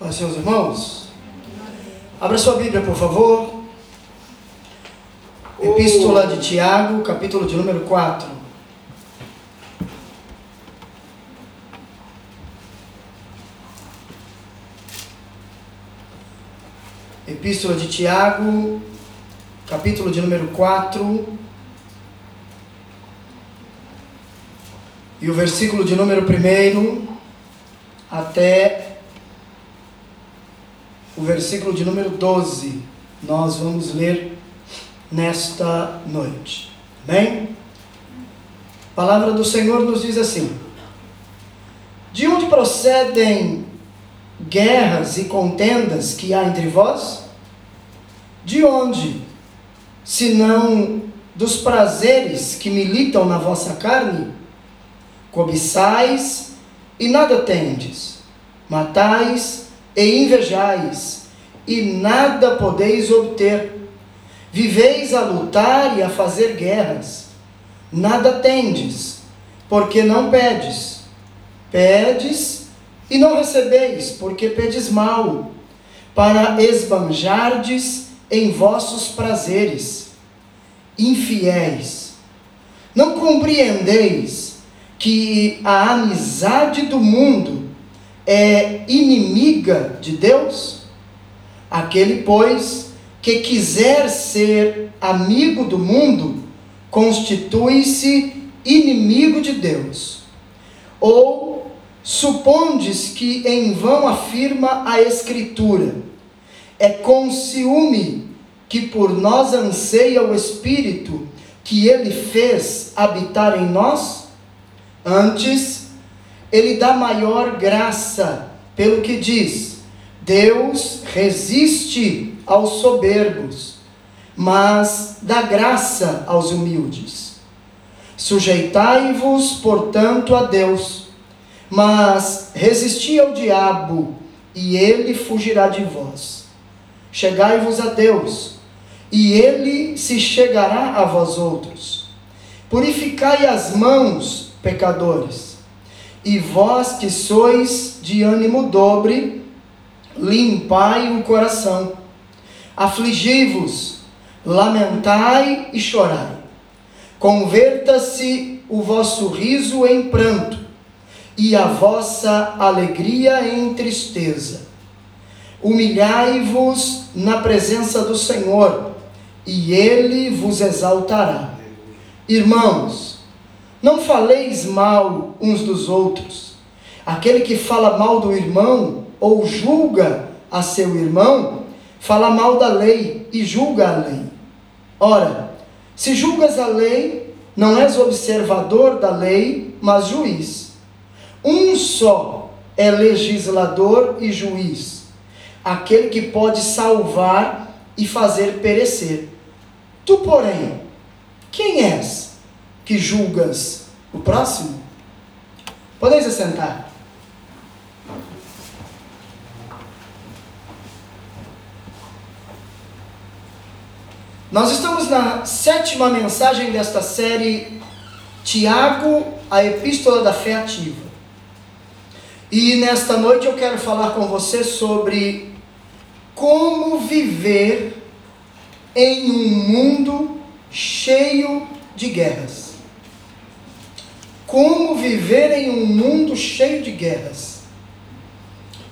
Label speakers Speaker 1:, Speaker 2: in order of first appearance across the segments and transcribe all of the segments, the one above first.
Speaker 1: Paz, seus irmãos. Abra sua Bíblia, por favor. Epístola de Tiago, capítulo de número 4. Epístola de Tiago, capítulo de número 4. E o versículo de número 1 até o versículo de número 12, nós vamos ler nesta noite. Bem? A palavra do Senhor nos diz assim: De onde procedem guerras e contendas que há entre vós? De onde? Senão dos prazeres que militam na vossa carne? Cobiçais e nada tendes, matais e invejais, e nada podeis obter. Viveis a lutar e a fazer guerras, nada tendes, porque não pedes. Pedes e não recebeis, porque pedes mal, para esbanjardes em vossos prazeres. Infiéis, não compreendeis que a amizade do mundo é inimiga de Deus? Aquele, pois, que quiser ser amigo do mundo, constitui-se inimigo de Deus. Ou supondes que em vão afirma a Escritura: é com ciúme que por nós anseia o Espírito que ele fez habitar em nós? Antes, ele dá maior graça, pelo que diz: Deus resiste aos soberbos, mas dá graça aos humildes. Sujeitai-vos, portanto, a Deus, mas resisti ao diabo, e ele fugirá de vós. Chegai-vos a Deus, e ele se chegará a vós outros. Purificai as mãos, pecadores e vós que sois de ânimo dobre, limpai o coração. Afligi-vos, lamentai e chorai. Converta-se o vosso riso em pranto, e a vossa alegria em tristeza. Humilhai-vos na presença do Senhor, e ele vos exaltará. Irmãos, não faleis mal uns dos outros. Aquele que fala mal do irmão ou julga a seu irmão, fala mal da lei e julga a lei. Ora, se julgas a lei, não és observador da lei, mas juiz. Um só é legislador e juiz, aquele que pode salvar e fazer perecer. Tu, porém, quem és? Que julgas o próximo? Podeis assentar. Nós estamos na sétima mensagem desta série Tiago, a Epístola da Fé Ativa. E nesta noite eu quero falar com você sobre como viver em um mundo cheio de guerras. Como viver em um mundo cheio de guerras?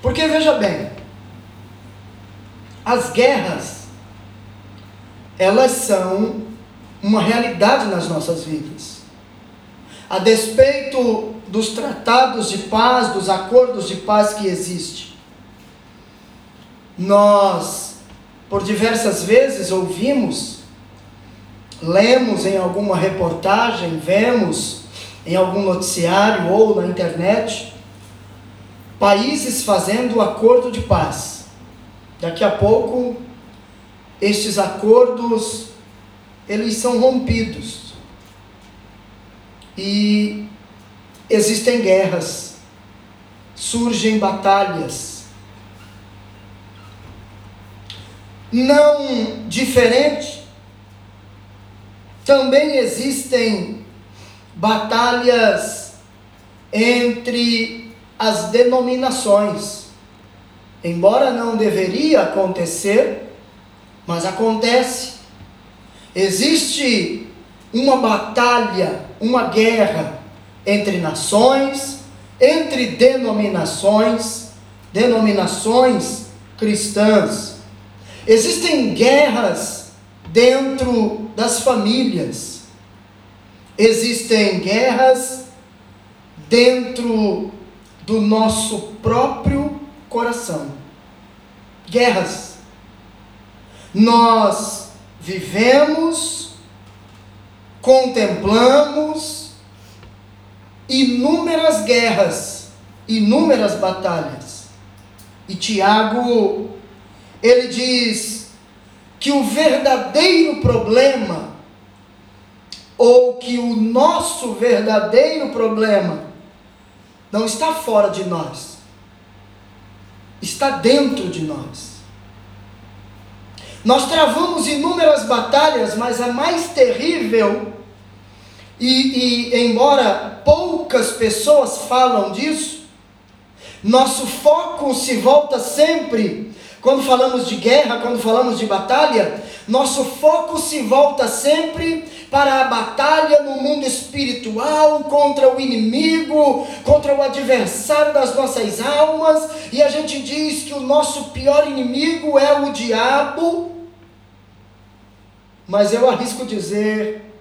Speaker 1: Porque veja bem, as guerras, elas são uma realidade nas nossas vidas. A despeito dos tratados de paz, dos acordos de paz que existem, nós, por diversas vezes, ouvimos, lemos em alguma reportagem, vemos em algum noticiário ou na internet, países fazendo acordo de paz. Daqui a pouco, estes acordos eles são rompidos. E existem guerras, surgem batalhas. Não diferente, também existem batalhas entre as denominações. embora não deveria acontecer, mas acontece. Existe uma batalha, uma guerra entre nações, entre denominações, denominações cristãs. Existem guerras dentro das famílias. Existem guerras dentro do nosso próprio coração. Guerras. Nós vivemos, contemplamos inúmeras guerras, inúmeras batalhas. E Tiago, ele diz que o verdadeiro problema, ou que o nosso verdadeiro problema, não está fora de nós, está dentro de nós. Nós travamos inúmeras batalhas, mas a mais terrível, e, e embora poucas pessoas falam disso, nosso foco se volta sempre, quando falamos de guerra, quando falamos de batalha, nosso foco se volta sempre para a batalha no mundo espiritual contra o inimigo, contra o adversário das nossas almas, e a gente diz que o nosso pior inimigo é o diabo. Mas eu arrisco dizer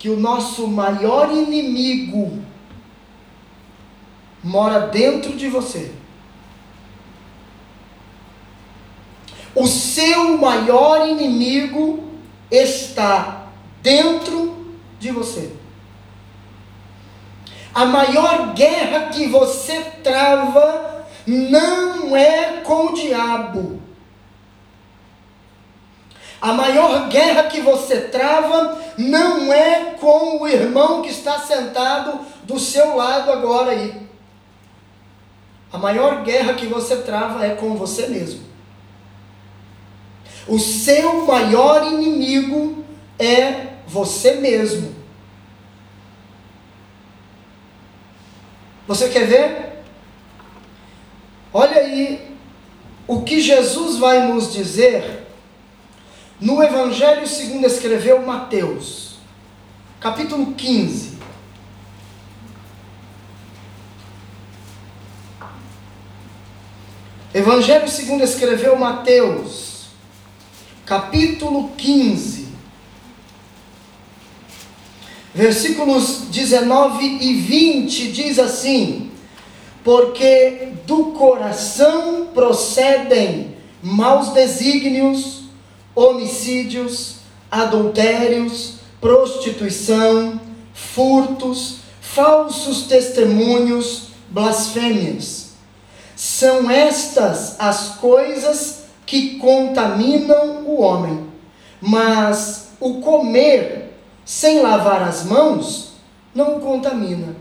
Speaker 1: que o nosso maior inimigo mora dentro de você. O seu maior inimigo está dentro de você. A maior guerra que você trava não é com o diabo. A maior guerra que você trava não é com o irmão que está sentado do seu lado agora aí. A maior guerra que você trava é com você mesmo. O seu maior inimigo é você mesmo. Você quer ver? Olha aí o que Jesus vai nos dizer no Evangelho segundo escreveu Mateus, capítulo 15. Evangelho segundo escreveu Mateus, capítulo 15 versículos 19 e 20 diz assim: Porque do coração procedem maus desígnios, homicídios, adultérios, prostituição, furtos, falsos testemunhos, blasfêmias. São estas as coisas que contaminam o homem, mas o comer sem lavar as mãos, não o contamina.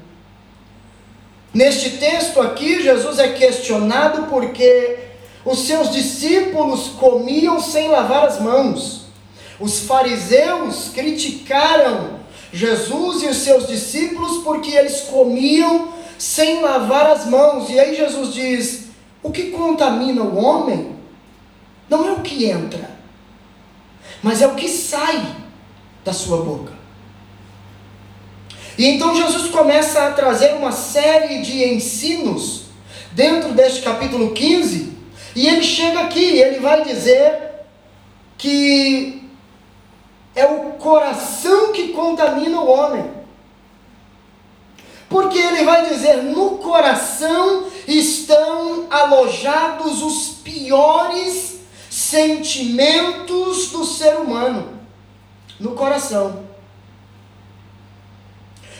Speaker 1: Neste texto aqui, Jesus é questionado porque os seus discípulos comiam sem lavar as mãos. Os fariseus criticaram Jesus e os seus discípulos porque eles comiam sem lavar as mãos. E aí Jesus diz: o que contamina o homem não é o que entra, mas é o que sai da sua boca. E então Jesus começa a trazer uma série de ensinos dentro deste capítulo 15, e ele chega aqui, e ele vai dizer que é o coração que contamina o homem. Porque ele vai dizer: no coração estão alojados os piores sentimentos do ser humano. No coração.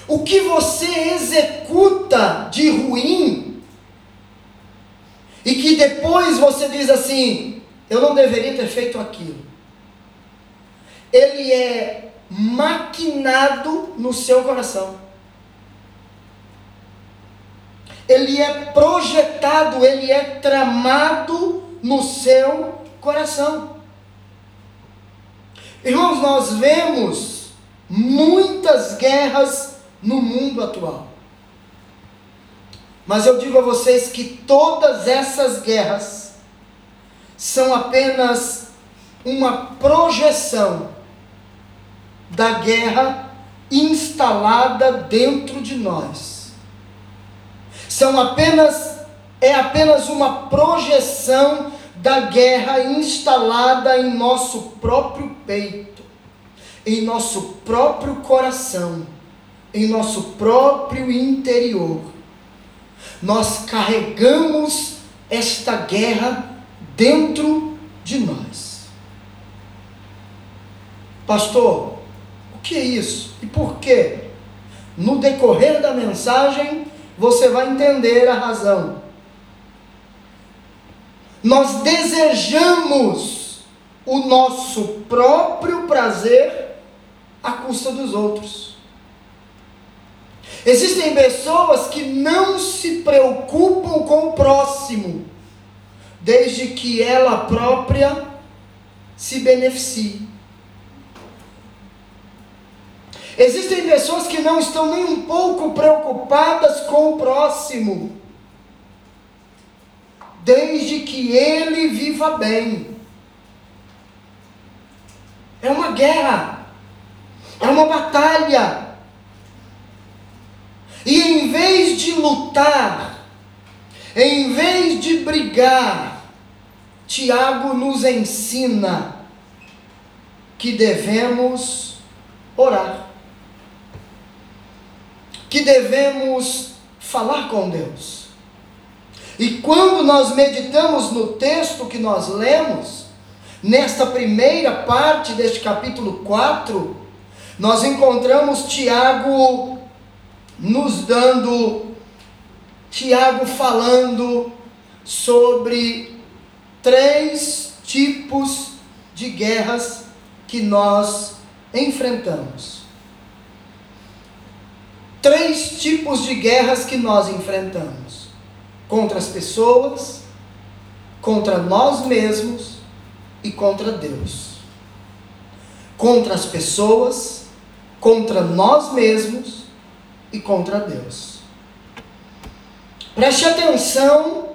Speaker 1: O que você executa de ruim e que depois você diz assim: eu não deveria ter feito aquilo. Ele é maquinado no seu coração. Ele é projetado, ele é tramado no seu coração. Irmãos, nós vemos muitas guerras no mundo atual. Mas eu digo a vocês que todas essas guerras são apenas uma projeção da guerra instalada dentro de nós. São apenas é apenas uma projeção da guerra instalada em nosso próprio peito, em nosso próprio coração, em nosso próprio interior. Nós carregamos esta guerra dentro de nós. Pastor, o que é isso? E por quê? No decorrer da mensagem, você vai entender a razão. Nós desejamos o nosso próprio prazer à custa dos outros. Existem pessoas que não se preocupam com o próximo, desde que ela própria se beneficie. Existem pessoas que não estão nem um pouco preocupadas com o próximo, desde que ele viva bem. É uma guerra, é uma batalha. E em vez de lutar, em vez de brigar, Tiago nos ensina que devemos orar que devemos falar com Deus. E quando nós meditamos no texto que nós lemos, nesta primeira parte deste capítulo 4, nós encontramos Tiago nos dando, Tiago falando sobre três tipos de guerras que nós enfrentamos. Três tipos de guerras que nós enfrentamos: contra as pessoas, contra nós mesmos e contra Deus. Contra as pessoas, contra nós mesmos e contra Deus. Preste atenção,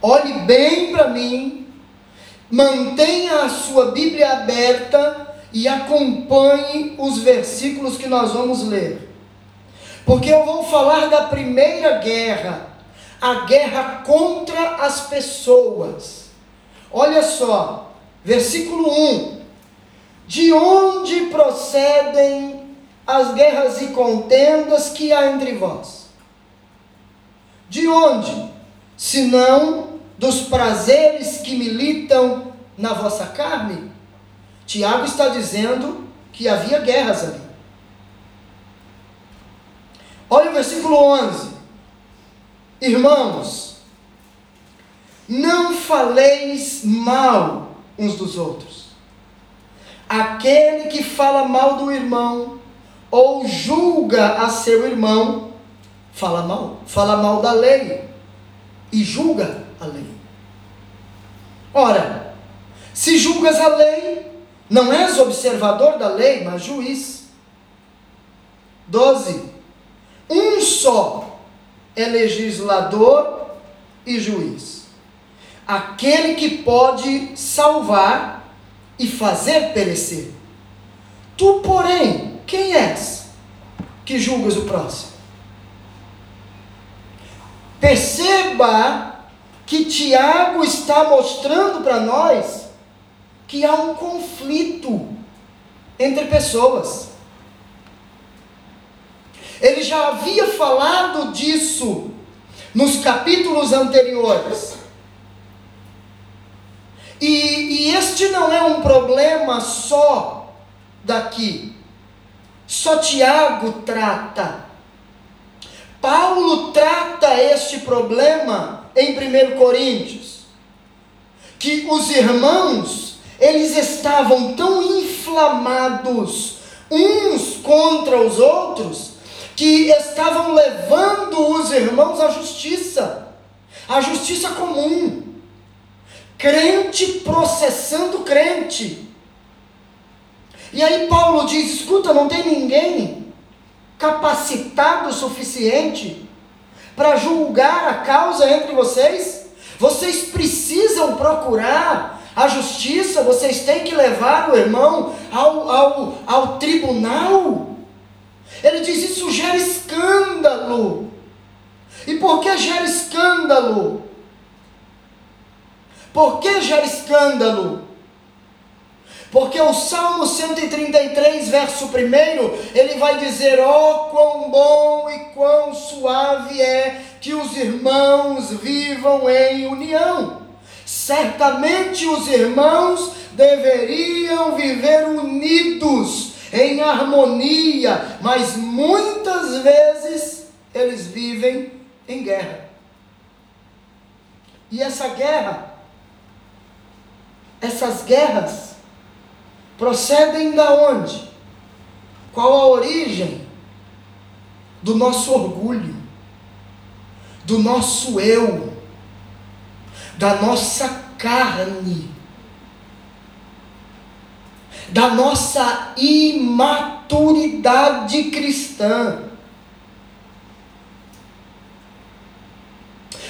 Speaker 1: olhe bem para mim, mantenha a sua Bíblia aberta e acompanhe os versículos que nós vamos ler. Porque eu vou falar da primeira guerra, a guerra contra as pessoas. Olha só, versículo 1: De onde procedem as guerras e contendas que há entre vós? De onde? Senão dos prazeres que militam na vossa carne? Tiago está dizendo que havia guerras ali. Olha o versículo 11. Irmãos, não faleis mal uns dos outros. Aquele que fala mal do irmão ou julga a seu irmão, fala mal, fala mal da lei e julga a lei. Ora, se julgas a lei, não és observador da lei, mas juiz. 12. Um só é legislador e juiz. Aquele que pode salvar e fazer perecer. Tu, porém, quem és que julgas o próximo? Perceba que Tiago está mostrando para nós que há um conflito entre pessoas. Ele já havia falado disso nos capítulos anteriores. E, e este não é um problema só daqui. Só Tiago trata. Paulo trata este problema em 1 Coríntios. Que os irmãos, eles estavam tão inflamados uns contra os outros, que estavam levando os irmãos à justiça, à justiça comum. Crente processando crente. E aí Paulo diz: escuta, não tem ninguém capacitado o suficiente para julgar a causa entre vocês? Vocês precisam procurar a justiça, vocês têm que levar o irmão ao, ao, ao tribunal. Ele diz: Isso gera escândalo. E por que gera escândalo? Por que gera escândalo? Porque o Salmo 133, verso 1, ele vai dizer: oh, quão bom e quão suave é que os irmãos vivam em união. Certamente os irmãos deveriam viver unidos, em harmonia, mas muitas vezes eles vivem em guerra. E essa guerra, essas guerras, procedem da onde? Qual a origem? Do nosso orgulho, do nosso eu, da nossa carne, da nossa imaturidade cristã,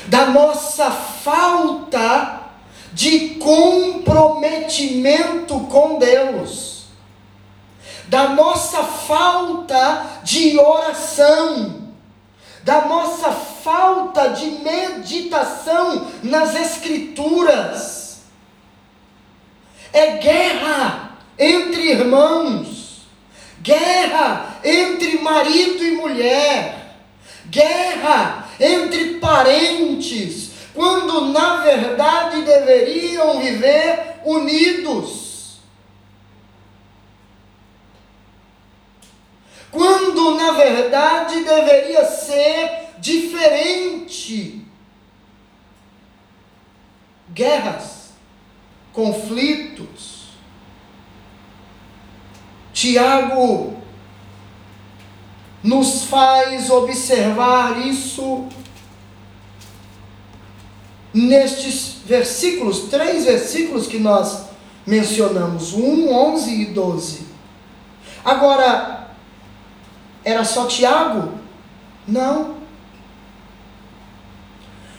Speaker 1: da nossa falta de comprometimento com Deus, da nossa falta de oração, da nossa falta de meditação nas Escrituras. É guerra entre irmãos, guerra entre marido e mulher, guerra entre parentes, quando na verdade deveriam viver unidos. Quando na verdade deveria ser diferente. Guerras, conflitos. Tiago nos faz observar isso nestes versículos, três versículos que nós mencionamos, 1, 11 e 12. Agora, era só Tiago? Não.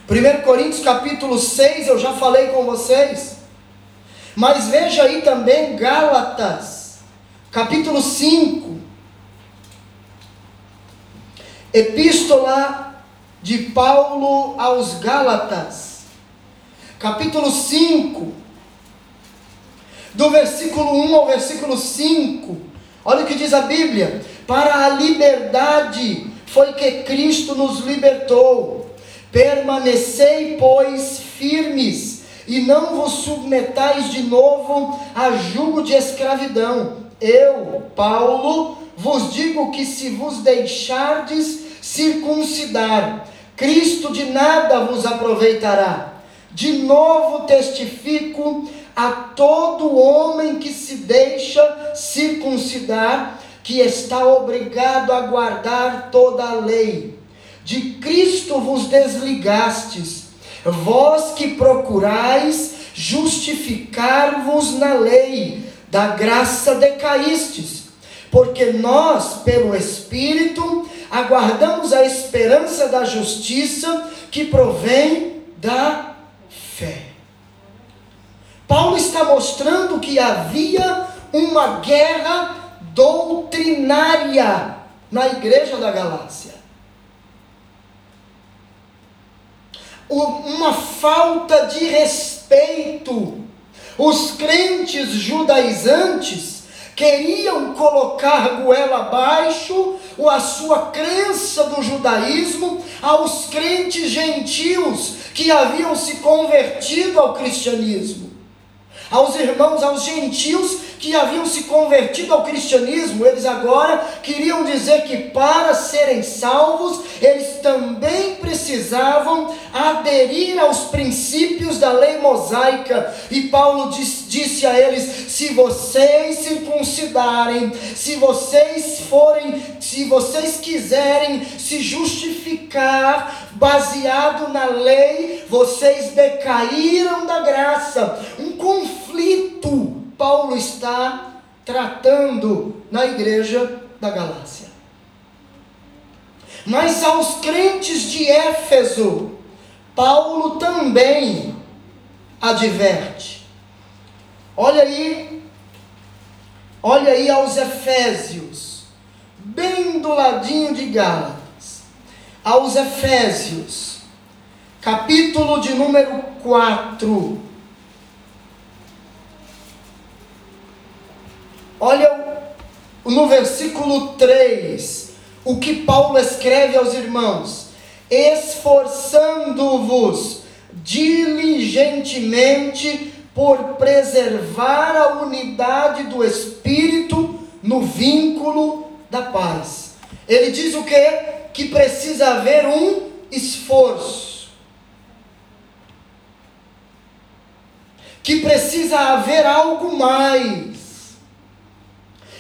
Speaker 1: 1 Coríntios capítulo 6, eu já falei com vocês. Mas veja aí também Gálatas, capítulo 5. Epístola de Paulo aos Gálatas capítulo 5, do versículo 1 ao versículo 5. Olha o que diz a Bíblia: Para a liberdade foi que Cristo nos libertou. Permanecei, pois, firmes, e não vos submetais de novo a jugo de escravidão. Eu, Paulo, vos digo que se vos deixardes circuncidar, Cristo de nada vos aproveitará. De novo testifico a todo homem que se deixa circuncidar, que está obrigado a guardar toda a lei. De Cristo vos desligastes, vós que procurais justificar-vos na lei, da graça decaístes, porque nós, pelo Espírito, aguardamos a esperança da justiça que provém da fé. Paulo está mostrando que havia uma guerra doutrinária na igreja da Galácia. Uma falta de respeito. Os crentes judaizantes queriam colocar goela abaixo a sua crença do judaísmo aos crentes gentios que haviam se convertido ao cristianismo. Aos irmãos, aos gentios que haviam se convertido ao cristianismo, eles agora queriam dizer que para serem salvos, eles também precisavam aderir aos princípios da lei mosaica. E Paulo diz, disse a eles: se vocês circuncidarem, se vocês forem, se vocês quiserem se justificar baseado na lei, vocês decaíram da graça. Um conflito Paulo está tratando na igreja da Galácia. Mas aos crentes de Éfeso, Paulo também adverte. Olha aí, olha aí aos Efésios, bem do ladinho de Gálatas, aos Efésios, capítulo de número 4. Olha no versículo 3, o que Paulo escreve aos irmãos: esforçando-vos diligentemente por preservar a unidade do espírito no vínculo da paz. Ele diz o que? Que precisa haver um esforço. Que precisa haver algo mais.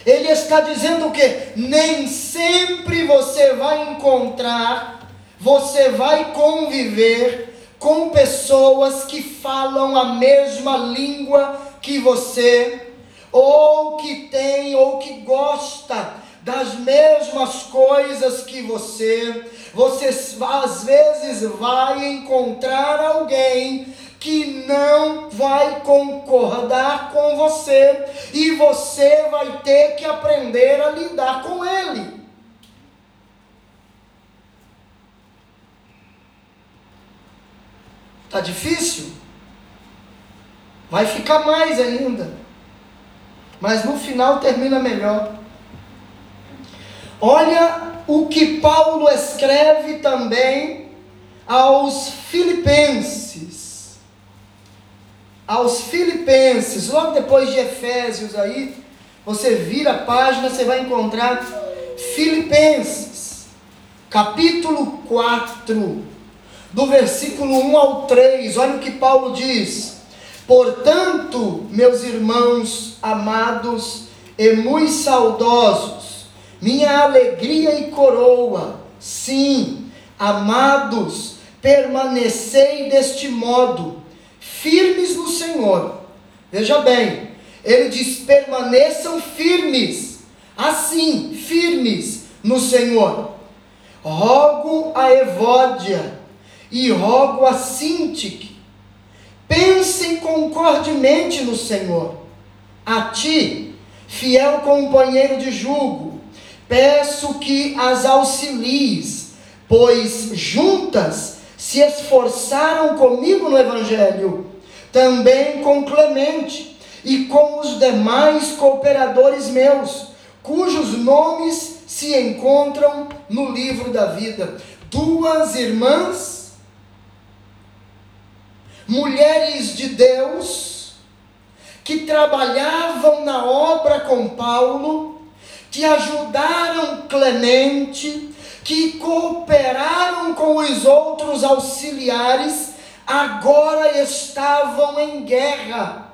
Speaker 1: Ele está dizendo que nem sempre você vai encontrar, você vai conviver com pessoas que falam a mesma língua que você, ou que tem, ou que gosta das mesmas coisas que você. Você às vezes vai encontrar alguém que não vai concordar com você e você vai ter que aprender a lidar com ele. Tá difícil? Vai ficar mais ainda. Mas no final termina melhor. Olha o que Paulo escreve também aos Filipenses. Aos Filipenses, logo depois de Efésios aí, você vira a página, você vai encontrar Filipenses, capítulo 4 do versículo 1 ao 3, olha o que Paulo diz: Portanto, meus irmãos amados e muito saudosos, minha alegria e coroa, sim, amados, permanecei deste modo, firmes no Senhor. Veja bem, ele diz: permaneçam firmes, assim, firmes no Senhor. Rogo a Evódia, e rogo a Sintique, pensem concordemente no Senhor. A ti, fiel companheiro de julgo, peço que as auxilies, pois juntas se esforçaram comigo no Evangelho, também com Clemente e com os demais cooperadores meus, cujos nomes se encontram no livro da vida. Duas irmãs mulheres de Deus que trabalhavam na obra com Paulo, que ajudaram Clemente, que cooperaram com os outros auxiliares, agora estavam em guerra,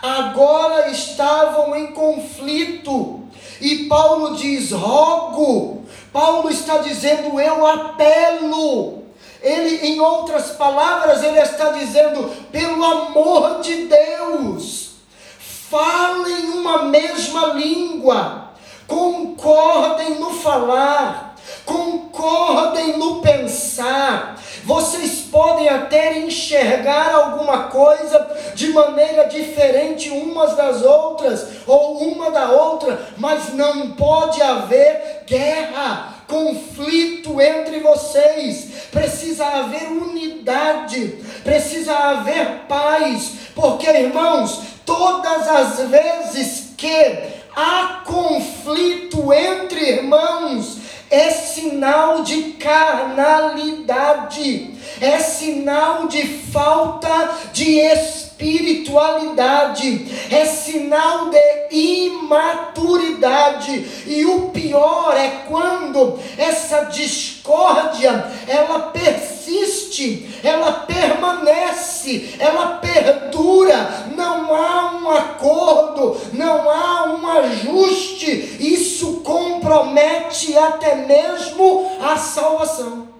Speaker 1: agora estavam em conflito. E Paulo diz: rogo. Paulo está dizendo: eu apelo ele, em outras palavras, ele está dizendo: pelo amor de Deus, falem uma mesma língua, concordem no falar, concordem no pensar. Vocês podem até enxergar alguma coisa de maneira diferente umas das outras, ou uma da outra, mas não pode haver guerra conflito entre vocês, precisa haver unidade, precisa haver paz, porque irmãos, todas as vezes que há conflito entre irmãos, é sinal de carnalidade, é sinal de falta de espiritualidade, é sinal de imaturidade. E o pior é quando essa discórdia ela persiste, ela permanece, ela perdura, não há um acordo, não há um ajuste. Isso compromete até mesmo a salvação.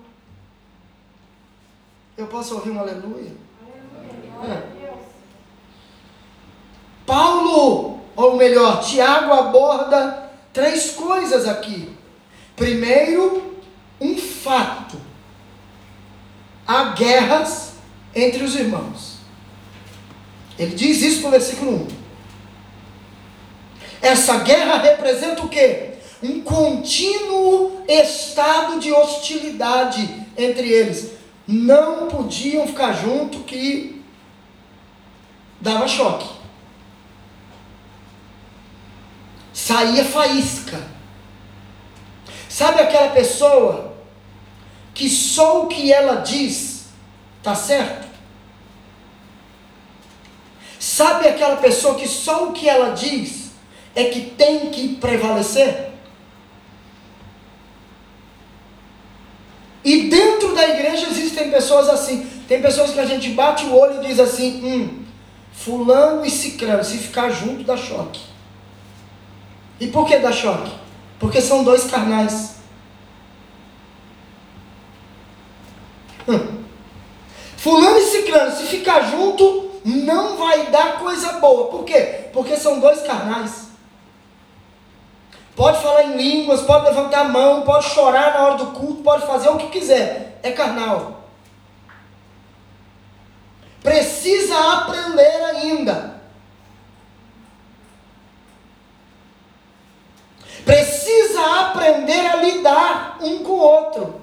Speaker 1: Eu posso ouvir um aleluia? É. Paulo, ou melhor, Tiago aborda três coisas aqui. Primeiro, fato, há guerras entre os irmãos. Ele diz isso no versículo 1. Essa guerra representa o quê? Um contínuo estado de hostilidade entre eles. Não podiam ficar junto que dava choque. Saía faísca. Sabe aquela pessoa que só o que ela diz está certo? Sabe aquela pessoa que só o que ela diz é que tem que prevalecer? E dentro da igreja existem pessoas assim. Tem pessoas que a gente bate o olho e diz assim: hum, Fulano e Cicrano, se ficar junto dá choque. E por que dá choque? Porque são dois carnais. Hum. Fulano e Cicrano, se ficar junto, não vai dar coisa boa. Por quê? Porque são dois carnais. Pode falar em línguas, pode levantar a mão, pode chorar na hora do culto, pode fazer o que quiser. É carnal. Precisa aprender ainda. Precisa aprender a lidar um com o outro.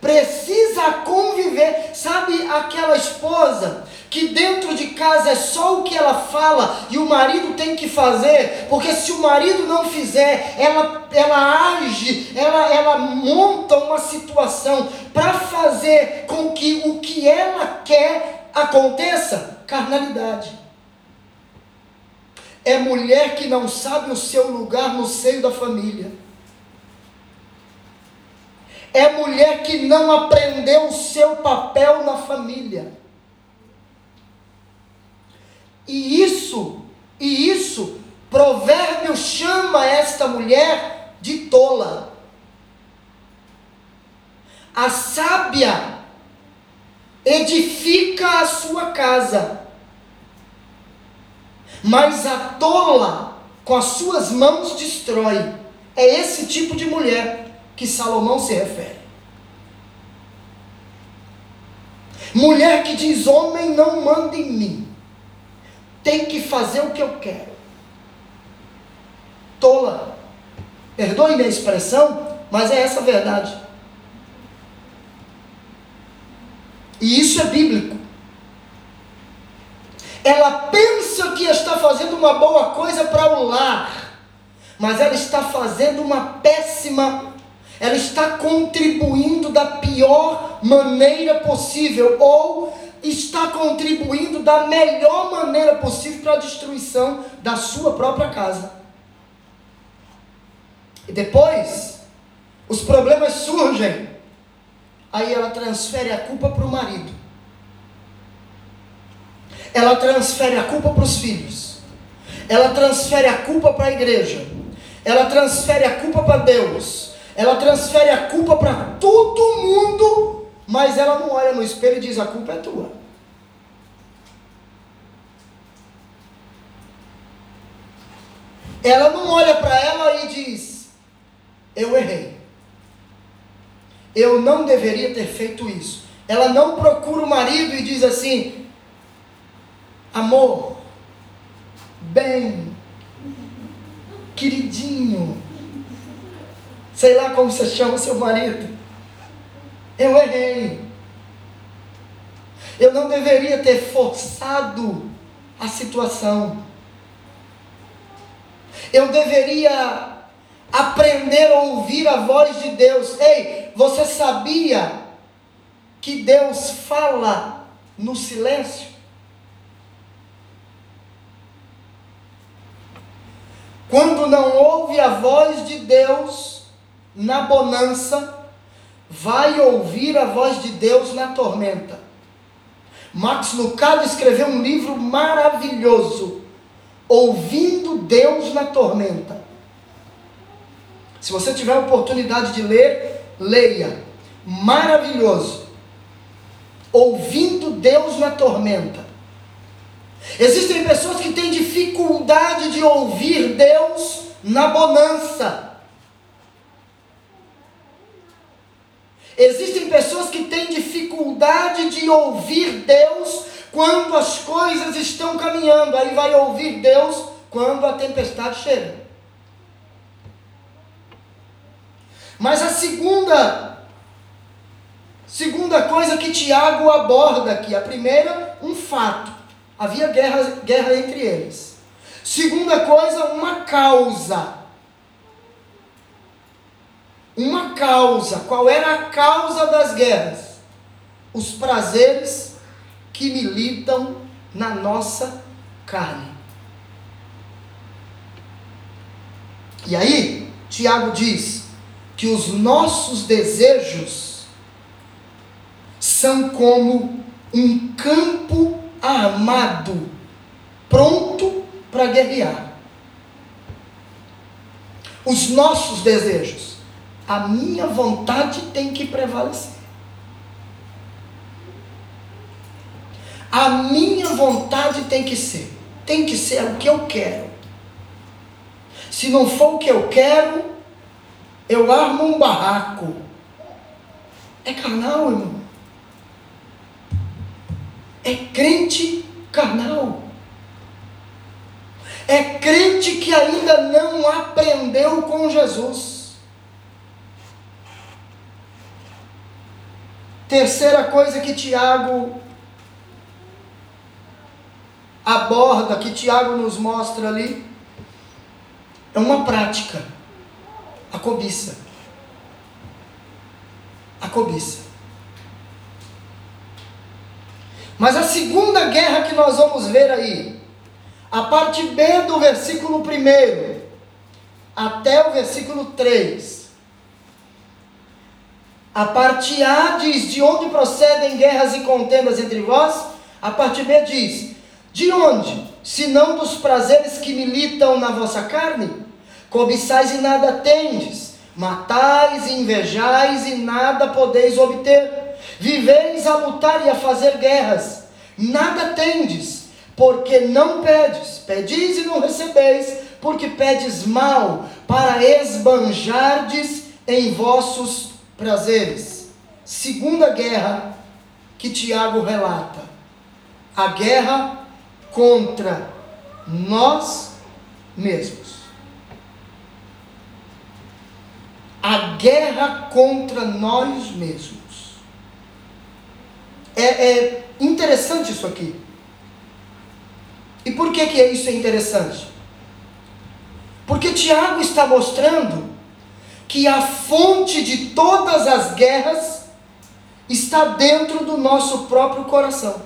Speaker 1: Precisa conviver. Sabe aquela esposa que dentro de casa é só o que ela fala e o marido tem que fazer, porque se o marido não fizer, ela, ela age, ela, ela monta uma situação para fazer com que o que ela quer aconteça carnalidade. É mulher que não sabe o seu lugar no seio da família. É mulher que não aprendeu o seu papel na família. E isso, e isso, Provérbio chama esta mulher de tola. A sábia edifica a sua casa, mas a tola com as suas mãos destrói. É esse tipo de mulher que Salomão se refere. Mulher que diz: Homem não manda em mim tem que fazer o que eu quero. Tola. Perdoe minha expressão, mas é essa a verdade. E isso é bíblico. Ela pensa que está fazendo uma boa coisa para o lar, mas ela está fazendo uma péssima, ela está contribuindo da pior maneira possível, ou está contribuindo da melhor maneira possível para a destruição da sua própria casa. E depois, os problemas surgem. Aí ela transfere a culpa para o marido. Ela transfere a culpa para os filhos. Ela transfere a culpa para a igreja. Ela transfere a culpa para Deus. Ela transfere a culpa para todo mundo mas ela não olha no espelho e diz: a culpa é tua. Ela não olha para ela e diz: eu errei. Eu não deveria ter feito isso. Ela não procura o marido e diz assim: amor, bem, queridinho, sei lá como você chama seu marido. Eu errei. Eu não deveria ter forçado a situação. Eu deveria aprender a ouvir a voz de Deus. Ei, você sabia que Deus fala no silêncio? Quando não ouve a voz de Deus na bonança, vai ouvir a voz de Deus na tormenta. Max Lucado escreveu um livro maravilhoso, Ouvindo Deus na Tormenta. Se você tiver a oportunidade de ler, leia. Maravilhoso. Ouvindo Deus na tormenta. Existem pessoas que têm dificuldade de ouvir Deus na bonança. Existem pessoas que têm dificuldade de ouvir Deus quando as coisas estão caminhando, aí vai ouvir Deus quando a tempestade chega. Mas a segunda segunda coisa que Tiago aborda aqui, a primeira, um fato. Havia guerra, guerra entre eles. Segunda coisa, uma causa uma causa. Qual era a causa das guerras? Os prazeres que militam na nossa carne. E aí, Tiago diz que os nossos desejos são como um campo armado, pronto para guerrear. Os nossos desejos a minha vontade tem que prevalecer. A minha vontade tem que ser, tem que ser o que eu quero. Se não for o que eu quero, eu armo um barraco. É carnal, irmão. É crente carnal. É crente que ainda não aprendeu com Jesus. Terceira coisa que Tiago aborda, que Tiago nos mostra ali, é uma prática. A cobiça. A cobiça. Mas a segunda guerra que nós vamos ver aí, a parte B do versículo 1 até o versículo 3, a parte A diz: De onde procedem guerras e contendas entre vós? A parte B diz: De onde? Se não dos prazeres que militam na vossa carne? Cobiçais e nada tendes, matais e invejais e nada podeis obter. Viveis a lutar e a fazer guerras, nada tendes, porque não pedes. Pedis e não recebeis, porque pedes mal, para esbanjardes em vossos prazeres. Segunda guerra que Tiago relata: a guerra contra nós mesmos. A guerra contra nós mesmos. É, é interessante isso aqui. E por que, que isso é interessante? Porque Tiago está mostrando que a fonte de todas as guerras está dentro do nosso próprio coração.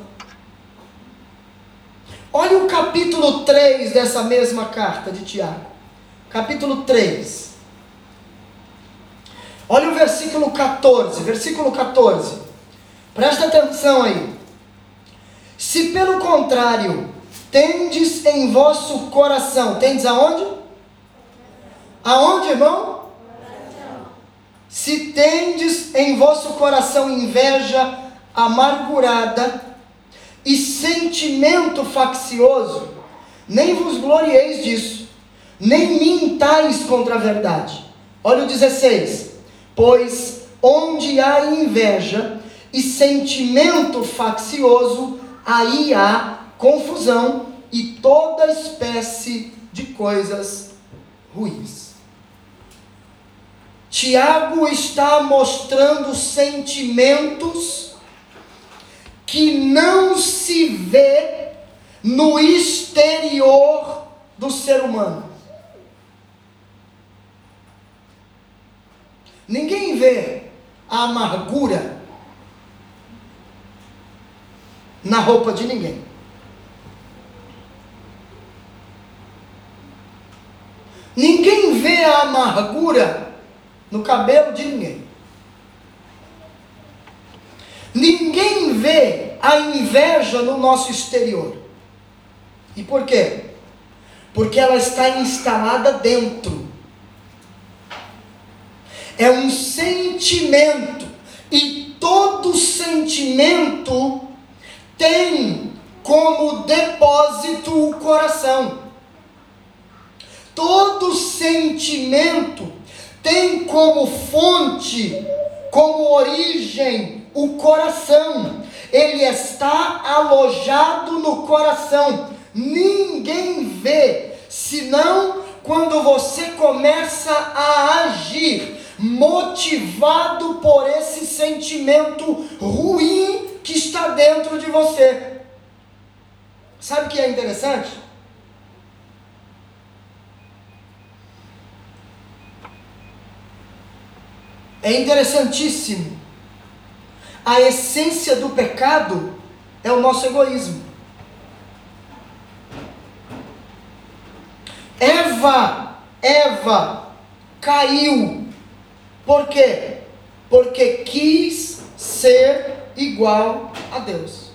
Speaker 1: Olha o capítulo 3 dessa mesma carta de Tiago. Capítulo 3. Olha o versículo 14. Versículo 14. Presta atenção aí. Se pelo contrário tendes em vosso coração, tendes aonde? Aonde, irmão? Se tendes em vosso coração inveja amargurada e sentimento faccioso, nem vos glorieis disso, nem mintais contra a verdade. Olha o 16: Pois onde há inveja e sentimento faccioso, aí há confusão e toda espécie de coisas ruins. Tiago está mostrando sentimentos que não se vê no exterior do ser humano. Ninguém vê a amargura na roupa de ninguém. Ninguém vê a amargura no cabelo de ninguém. Ninguém vê a inveja no nosso exterior. E por quê? Porque ela está instalada dentro. É um sentimento. E todo sentimento tem como depósito o coração. Todo sentimento tem como fonte, como origem o coração. Ele está alojado no coração. Ninguém vê, senão quando você começa a agir motivado por esse sentimento ruim que está dentro de você. Sabe o que é interessante? É interessantíssimo. A essência do pecado é o nosso egoísmo. Eva, Eva caiu. Por quê? Porque quis ser igual a Deus.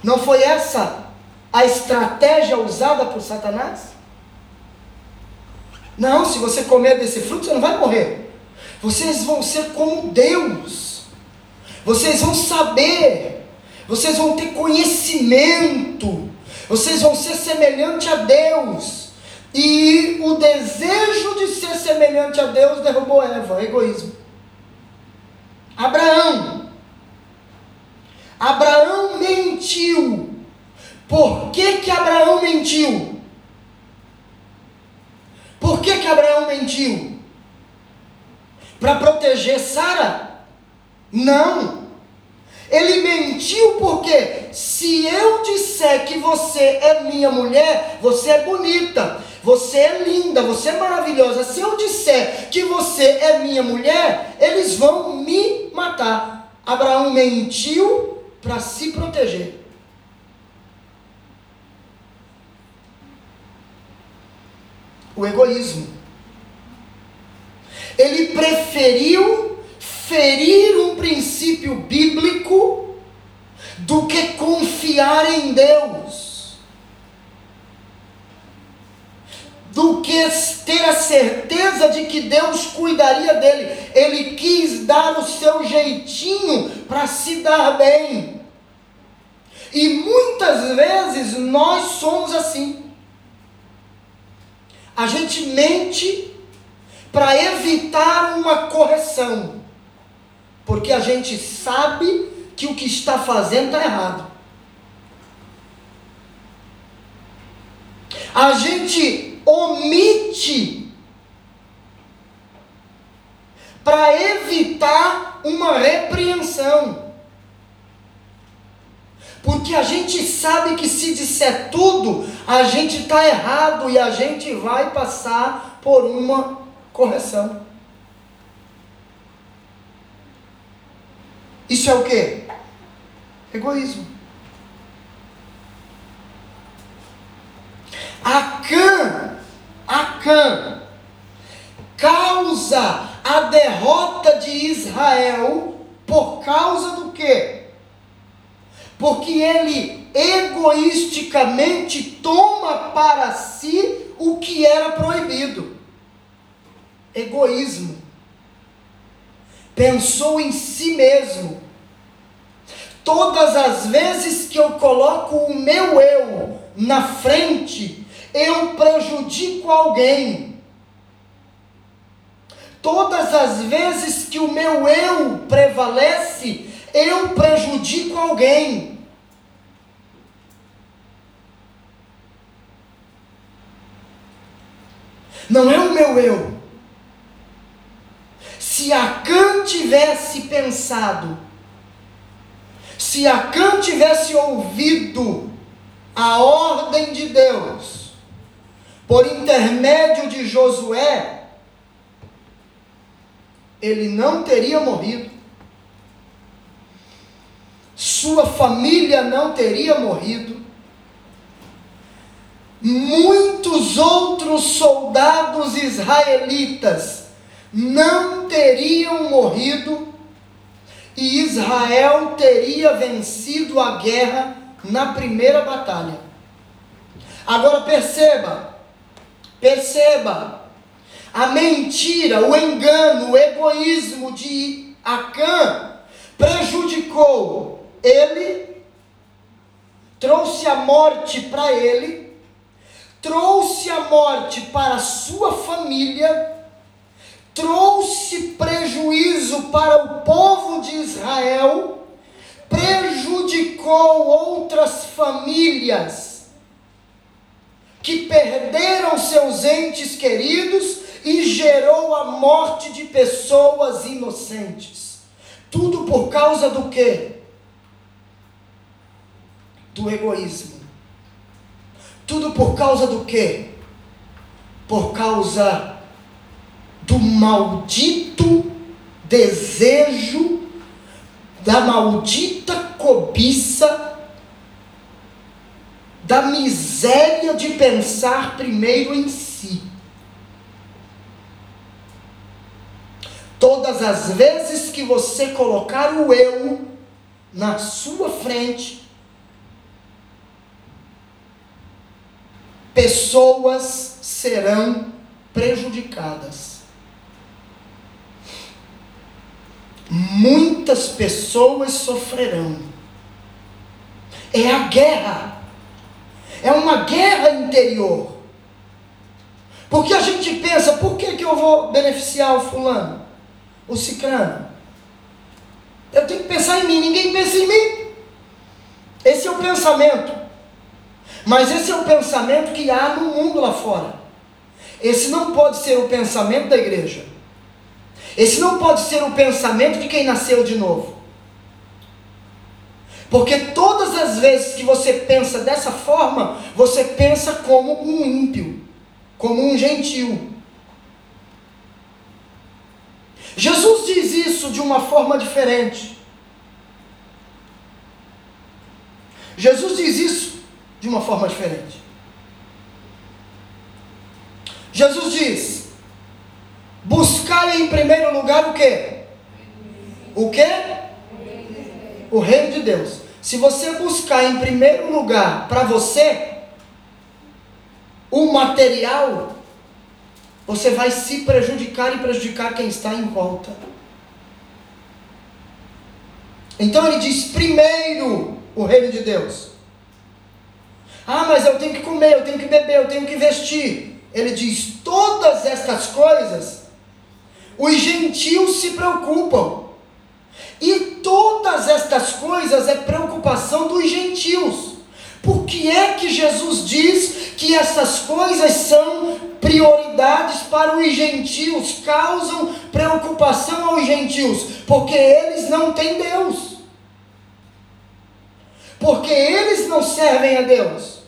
Speaker 1: Não foi essa a estratégia usada por Satanás? Não, se você comer desse fruto, você não vai morrer. Vocês vão ser como Deus. Vocês vão saber. Vocês vão ter conhecimento. Vocês vão ser semelhante a Deus. E o desejo de ser semelhante a Deus derrubou Eva, egoísmo. Abraão. Abraão mentiu. Por que que Abraão mentiu? Por que que Abraão mentiu? Para proteger Sara? Não. Ele mentiu porque se eu disser que você é minha mulher, você é bonita. Você é linda, você é maravilhosa. Se eu disser que você é minha mulher, eles vão me matar. Abraão mentiu para se proteger. O egoísmo. Ele preferiu ferir um princípio bíblico do que confiar em Deus. do que ter a certeza de que Deus cuidaria dele. Ele quis dar o seu jeitinho para se dar bem. E muitas vezes nós somos assim. A gente mente para evitar uma correção, porque a gente sabe que o que está fazendo está errado. A gente omite para evitar uma repreensão. Porque a gente sabe que se disser tudo, a gente está errado e a gente vai passar por uma correção. Isso é o que? Egoísmo. Acã, Acã, causa a derrota de Israel por causa do quê? Porque ele egoisticamente toma para si o que era proibido. Egoísmo. Pensou em si mesmo. Todas as vezes que eu coloco o meu eu na frente, eu prejudico alguém. Todas as vezes que o meu eu prevalece, eu prejudico alguém. Não é o meu eu. Se Acã tivesse pensado, se Acã tivesse ouvido a ordem de Deus, por intermédio de Josué, ele não teria morrido, sua família não teria morrido, muitos outros soldados israelitas não teriam morrido e Israel teria vencido a guerra na primeira batalha. Agora perceba, Perceba, a mentira, o engano, o egoísmo de Acã prejudicou ele, trouxe a morte para ele, trouxe a morte para a sua família, trouxe prejuízo para o povo de Israel, prejudicou outras famílias que perderam seus entes queridos e gerou a morte de pessoas inocentes. Tudo por causa do quê? Do egoísmo. Tudo por causa do quê? Por causa do maldito desejo, da maldita cobiça, da miséria de pensar primeiro em si. Todas as vezes que você colocar o eu na sua frente, pessoas serão prejudicadas. Muitas pessoas sofrerão. É a guerra. É uma guerra interior. Porque a gente pensa, por que, que eu vou beneficiar o fulano? O ciclano? Eu tenho que pensar em mim, ninguém pensa em mim. Esse é o pensamento. Mas esse é o pensamento que há no mundo lá fora. Esse não pode ser o pensamento da igreja. Esse não pode ser o pensamento de quem nasceu de novo. Porque todas as vezes que você pensa dessa forma, você pensa como um ímpio, como um gentil. Jesus diz isso de uma forma diferente. Jesus diz isso de uma forma diferente. Jesus diz: buscar em primeiro lugar o quê? O quê? O reino de Deus. Se você buscar em primeiro lugar para você o material, você vai se prejudicar e prejudicar quem está em volta. Então ele diz: primeiro o reino de Deus. Ah, mas eu tenho que comer, eu tenho que beber, eu tenho que vestir ele diz: todas estas coisas, os gentios se preocupam. E todas estas coisas é preocupação dos gentios. Por que é que Jesus diz que essas coisas são prioridades para os gentios, causam preocupação aos gentios? Porque eles não têm Deus. Porque eles não servem a Deus.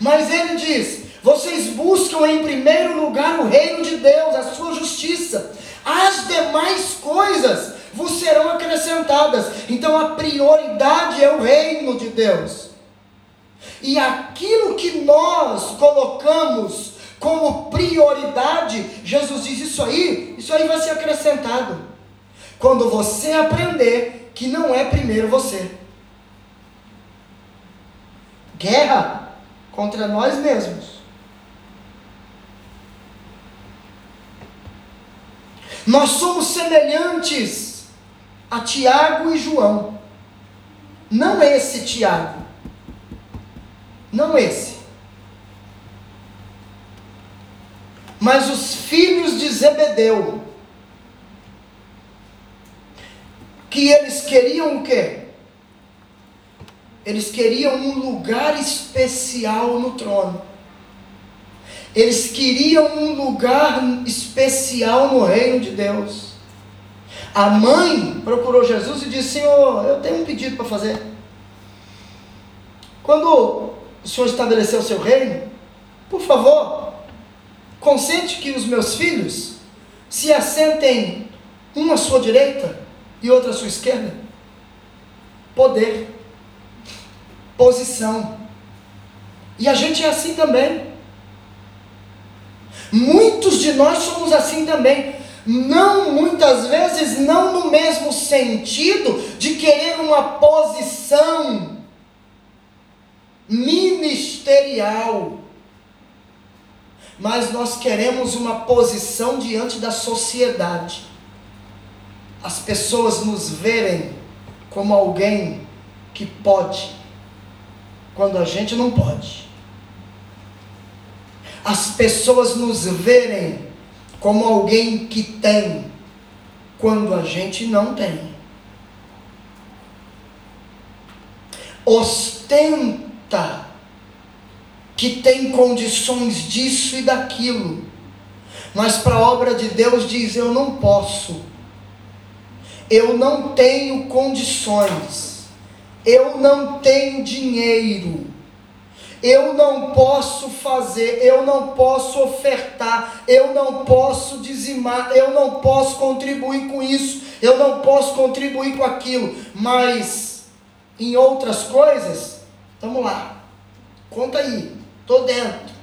Speaker 1: Mas ele diz: vocês buscam em primeiro lugar o reino de Deus, a sua justiça. As demais coisas vos serão acrescentadas. Então a prioridade é o reino de Deus. E aquilo que nós colocamos como prioridade, Jesus diz isso aí, isso aí vai ser acrescentado. Quando você aprender que não é primeiro você. Guerra contra nós mesmos. Nós somos semelhantes a Tiago e João. Não esse Tiago. Não esse. Mas os filhos de Zebedeu. Que eles queriam o quê? Eles queriam um lugar especial no trono. Eles queriam um lugar especial no reino de Deus. A mãe procurou Jesus e disse: Senhor, eu tenho um pedido para fazer. Quando o Senhor estabeleceu o seu reino, por favor, consente que os meus filhos se assentem um à sua direita e outro à sua esquerda. Poder, posição. E a gente é assim também. Muitos de nós somos assim também. Não, muitas vezes, não no mesmo sentido de querer uma posição ministerial, mas nós queremos uma posição diante da sociedade. As pessoas nos verem como alguém que pode, quando a gente não pode as pessoas nos verem como alguém que tem quando a gente não tem. Ostenta que tem condições disso e daquilo, mas para a obra de Deus diz: Eu não posso, eu não tenho condições, eu não tenho dinheiro eu não posso fazer, eu não posso ofertar, eu não posso dizimar, eu não posso contribuir com isso, eu não posso contribuir com aquilo, mas em outras coisas, vamos lá, conta aí, estou dentro,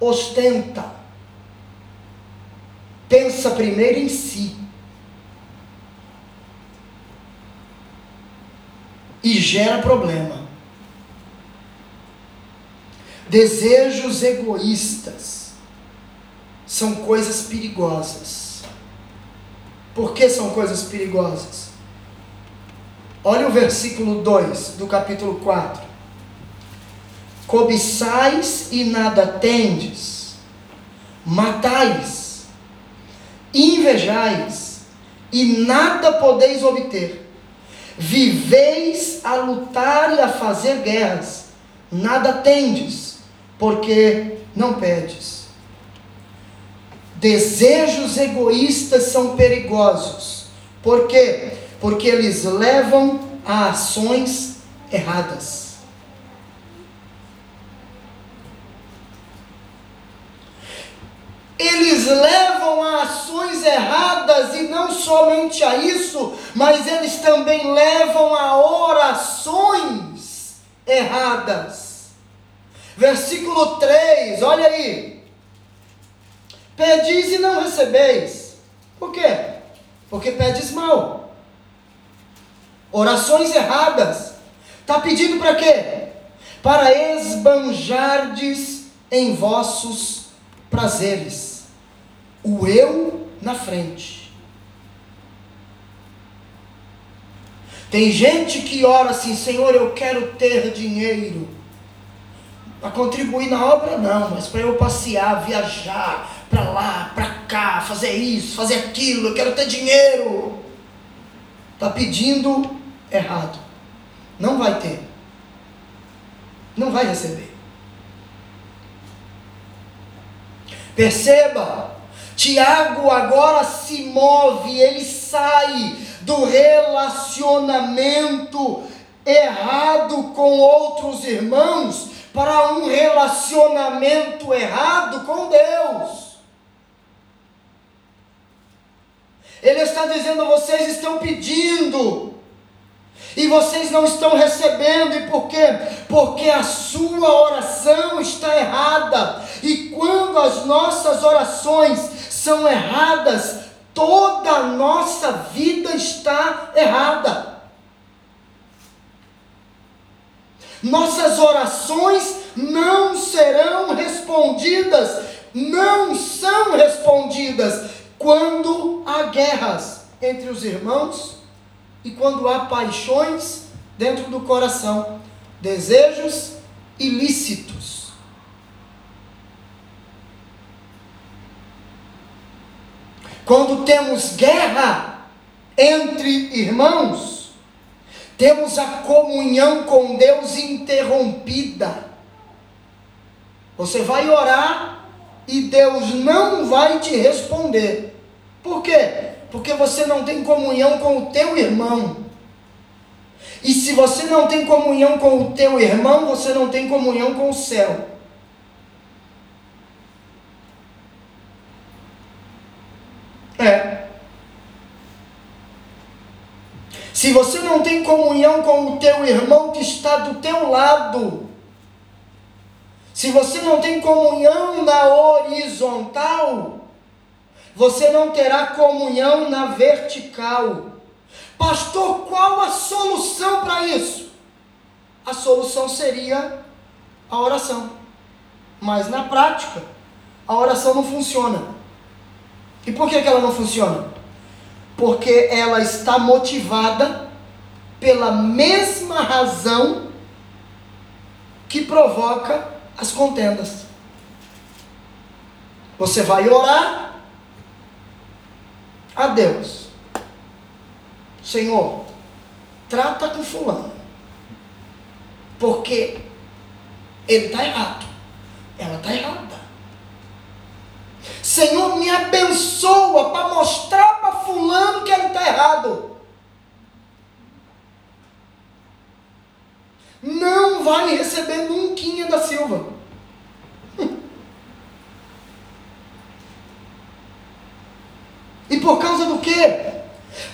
Speaker 1: ostenta, pensa primeiro em si. E gera problema. Desejos egoístas são coisas perigosas. Por que são coisas perigosas? Olha o versículo 2 do capítulo 4. Cobiçais e nada tendes, matais, invejais e nada podeis obter. Viveis a lutar e a fazer guerras, nada tendes porque não pedes. Desejos egoístas são perigosos. Por quê? Porque eles levam a ações erradas. Eles levam a ações erradas e não somente a isso, mas eles também levam a orações erradas. Versículo 3, olha aí. Pedis e não recebeis. Por quê? Porque pedes mal. Orações erradas. Está pedindo para quê? Para esbanjardes em vossos prazeres. O eu na frente. Tem gente que ora assim, Senhor, eu quero ter dinheiro. Para contribuir na obra, não, mas para eu passear, viajar para lá, para cá, fazer isso, fazer aquilo, eu quero ter dinheiro. Está pedindo errado. Não vai ter. Não vai receber. Perceba, Tiago agora se move, ele sai do relacionamento errado com outros irmãos para um relacionamento errado com Deus. Ele está dizendo: vocês estão pedindo, e vocês não estão recebendo, e por quê? Porque a sua oração está errada, e quando as nossas orações são erradas, toda a nossa vida está errada. Nossas orações não serão respondidas, não são respondidas quando há guerras entre os irmãos e quando há paixões dentro do coração, desejos ilícitos. Quando temos guerra entre irmãos, temos a comunhão com Deus interrompida. Você vai orar e Deus não vai te responder. Por quê? Porque você não tem comunhão com o teu irmão. E se você não tem comunhão com o teu irmão, você não tem comunhão com o céu. É. Se você não tem comunhão com o teu irmão que está do teu lado, se você não tem comunhão na horizontal, você não terá comunhão na vertical. Pastor, qual a solução para isso? A solução seria a oração. Mas na prática, a oração não funciona. E por que, que ela não funciona? Porque ela está motivada pela mesma razão que provoca as contendas. Você vai orar a Deus: Senhor, trata com Fulano, porque ele está errado, ela está errada. Senhor, me abençoa para mostrar para Fulano que ele está errado. Não vai receber nunca da Silva. E por causa do quê?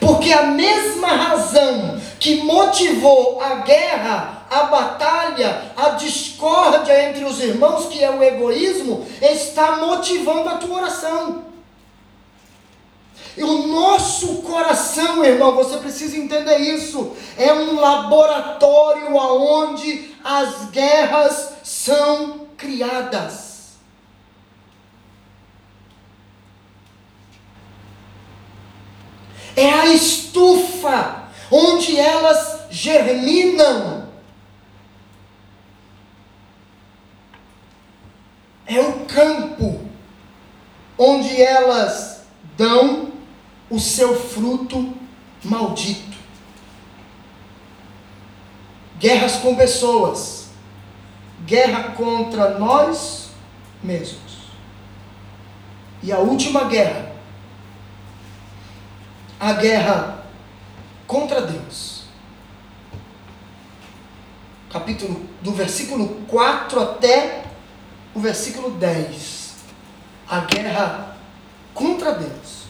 Speaker 1: Porque a mesma razão que motivou a guerra, a batalha, a discórdia entre os irmãos, que é o egoísmo, está motivando a tua oração. E o nosso coração, irmão, você precisa entender isso, é um laboratório aonde as guerras são criadas. é a estufa onde elas germinam. É o campo onde elas dão o seu fruto maldito. Guerras com pessoas, guerra contra nós mesmos. E a última guerra a guerra contra Deus. Capítulo do versículo 4 até o versículo 10. A guerra contra Deus.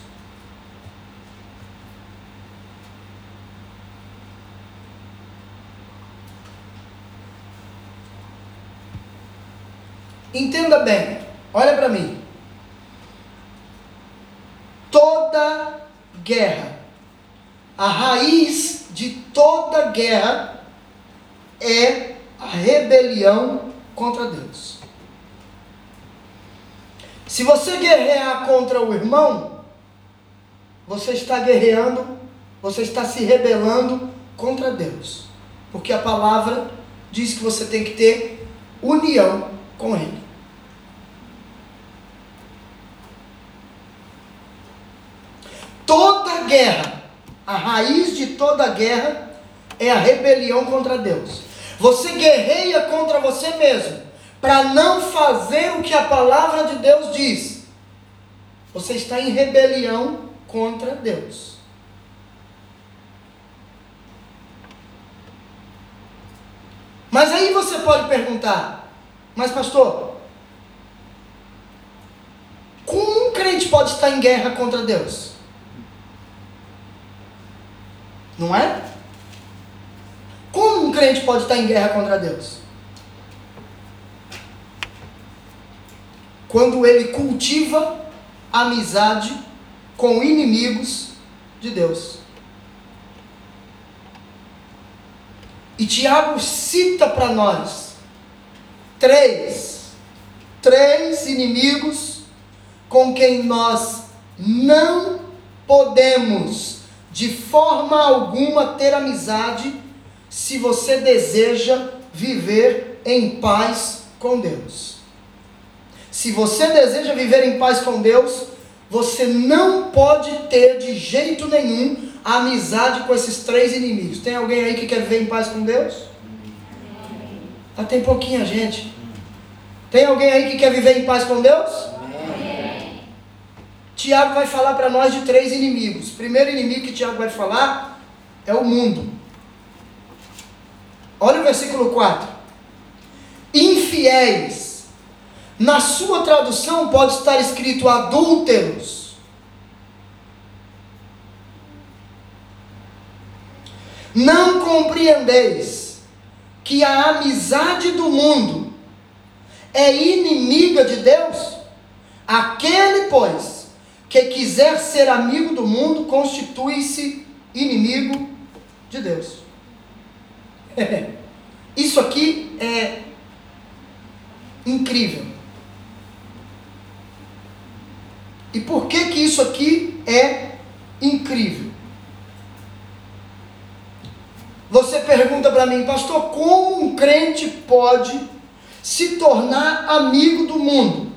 Speaker 1: Entenda bem, olha para mim. Toda guerra. A raiz de toda guerra é a rebelião contra Deus. Se você guerrear contra o irmão, você está guerreando, você está se rebelando contra Deus. Porque a palavra diz que você tem que ter união com Ele. Toda guerra, a raiz de toda guerra é a rebelião contra Deus. Você guerreia contra você mesmo, para não fazer o que a palavra de Deus diz. Você está em rebelião contra Deus. Mas aí você pode perguntar, mas pastor, como um crente pode estar em guerra contra Deus? Não é? Como um crente pode estar em guerra contra Deus? Quando ele cultiva amizade com inimigos de Deus. E Tiago cita para nós três, três inimigos com quem nós não podemos de forma alguma ter amizade se você deseja viver em paz com Deus. Se você deseja viver em paz com Deus, você não pode ter de jeito nenhum amizade com esses três inimigos. Tem alguém aí que quer viver em paz com Deus? Ah, tem pouquinha gente. Tem alguém aí que quer viver em paz com Deus? Tiago vai falar para nós de três inimigos. Primeiro inimigo que Tiago vai falar é o mundo. Olha o versículo 4. Infiéis. Na sua tradução pode estar escrito adúlteros. Não compreendeis que a amizade do mundo é inimiga de Deus? Aquele, pois, que quiser ser amigo do mundo constitui-se inimigo de Deus. Isso aqui é incrível. E por que que isso aqui é incrível? Você pergunta para mim, pastor, como um crente pode se tornar amigo do mundo?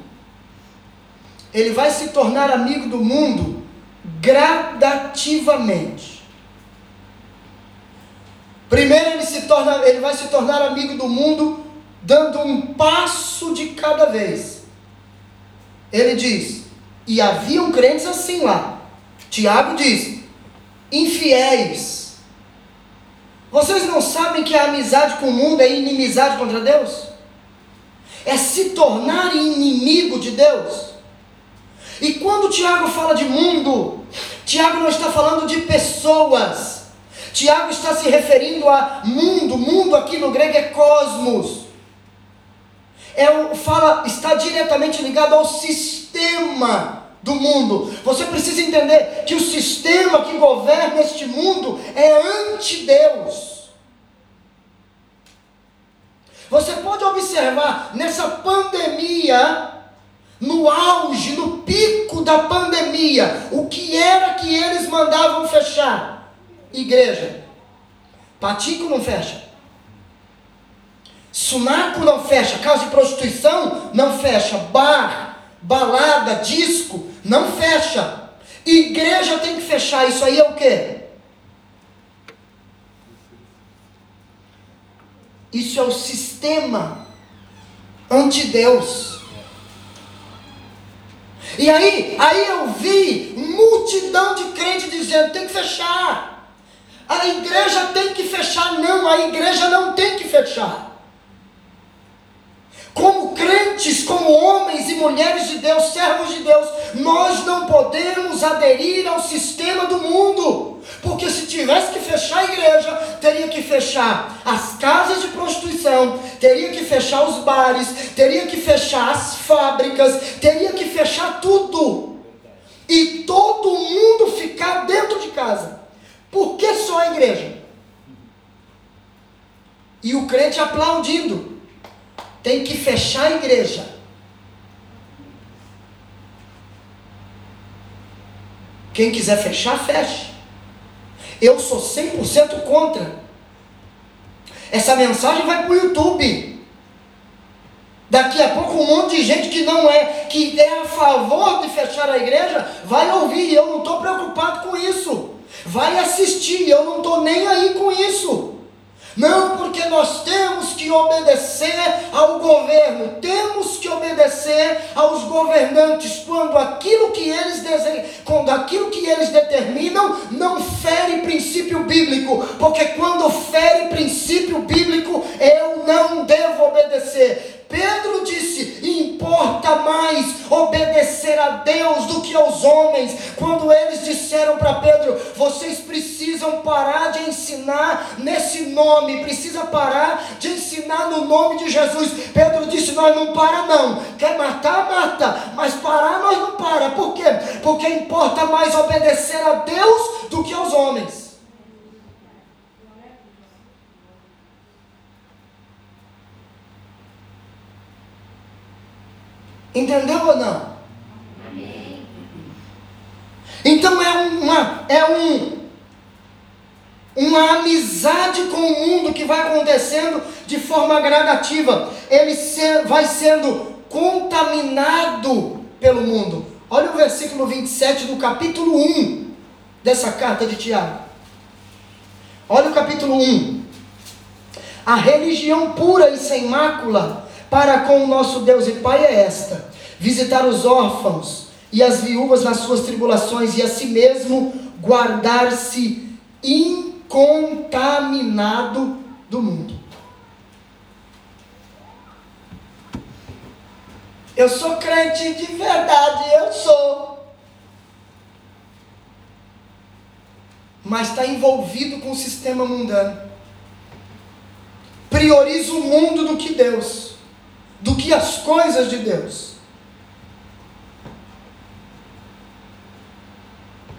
Speaker 1: ele vai se tornar amigo do mundo gradativamente. Primeiro ele se torna, ele vai se tornar amigo do mundo dando um passo de cada vez. Ele diz: "E haviam crentes assim lá". Tiago diz: "Infiéis". Vocês não sabem que a amizade com o mundo é inimizade contra Deus? É se tornar inimigo de Deus. E quando Tiago fala de mundo, Tiago não está falando de pessoas. Tiago está se referindo a mundo. Mundo aqui no grego é cosmos. É o, fala, está diretamente ligado ao sistema do mundo. Você precisa entender que o sistema que governa este mundo é anti-Deus. Você pode observar nessa pandemia no auge, no pico da pandemia, o que era que eles mandavam fechar? Igreja. Patico não fecha. Sunaco não fecha. Casa de prostituição não fecha. Bar, balada, disco não fecha. Igreja tem que fechar. Isso aí é o quê? Isso é o sistema anti-Deus. E aí, aí eu vi multidão de crentes dizendo: tem que fechar. A igreja tem que fechar. Não, a igreja não tem que fechar. Como crentes, como homens e mulheres de Deus, servos de Deus, nós não podemos aderir ao sistema do mundo. Porque se tivesse que fechar a igreja, teria que fechar as casas de prostituição, teria que fechar os bares, teria que fechar as fábricas, teria que fechar tudo. E todo mundo ficar dentro de casa. Por que só a igreja? E o crente aplaudindo tem que fechar a igreja. Quem quiser fechar, feche. Eu sou 100% contra. Essa mensagem vai para o YouTube. Daqui a pouco um monte de gente que não é, que é a favor de fechar a igreja, vai ouvir. Eu não estou preocupado com isso. Vai assistir. Eu não estou nem aí com isso. Não, porque nós temos que obedecer ao governo, temos que obedecer aos governantes quando aquilo que eles desejam, quando aquilo que eles determinam não fere princípio bíblico, porque quando fere princípio bíblico, eu não devo obedecer. Pedro disse: importa mais obedecer a Deus do que aos homens. Quando eles disseram para Pedro: vocês precisam parar de ensinar nesse nome, precisa parar de ensinar no nome de Jesus. Pedro disse: nós não para não. Quer matar, mata, mas parar nós não para. Por quê? Porque importa mais obedecer a Deus do que aos homens. Entendeu ou não? Então é uma é um uma amizade com o mundo que vai acontecendo de forma gradativa. Ele se, vai sendo contaminado pelo mundo. Olha o versículo 27 do capítulo 1 dessa carta de Tiago. Olha o capítulo 1. A religião pura e sem mácula para com o nosso Deus e Pai é esta: visitar os órfãos e as viúvas nas suas tribulações e a si mesmo guardar-se incontaminado do mundo. Eu sou crente de verdade, eu sou. Mas está envolvido com o sistema mundano. Prioriza o mundo do que Deus do que as coisas de Deus.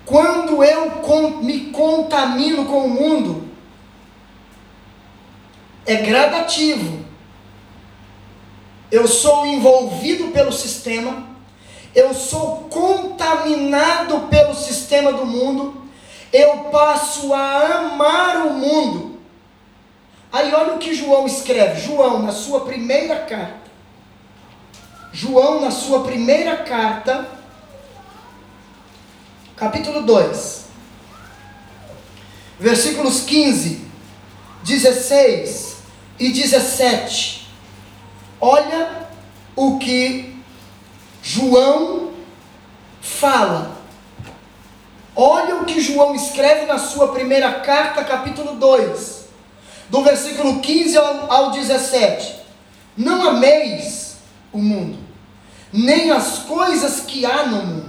Speaker 1: Quando eu me contamino com o mundo, é gradativo. Eu sou envolvido pelo sistema, eu sou contaminado pelo sistema do mundo, eu passo a amar o mundo. Aí olha o que João escreve, João, na sua primeira carta. João, na sua primeira carta, capítulo 2, versículos 15, 16 e 17. Olha o que João fala. Olha o que João escreve na sua primeira carta, capítulo 2, do versículo 15 ao, ao 17. Não ameis o mundo, nem as coisas que há no mundo.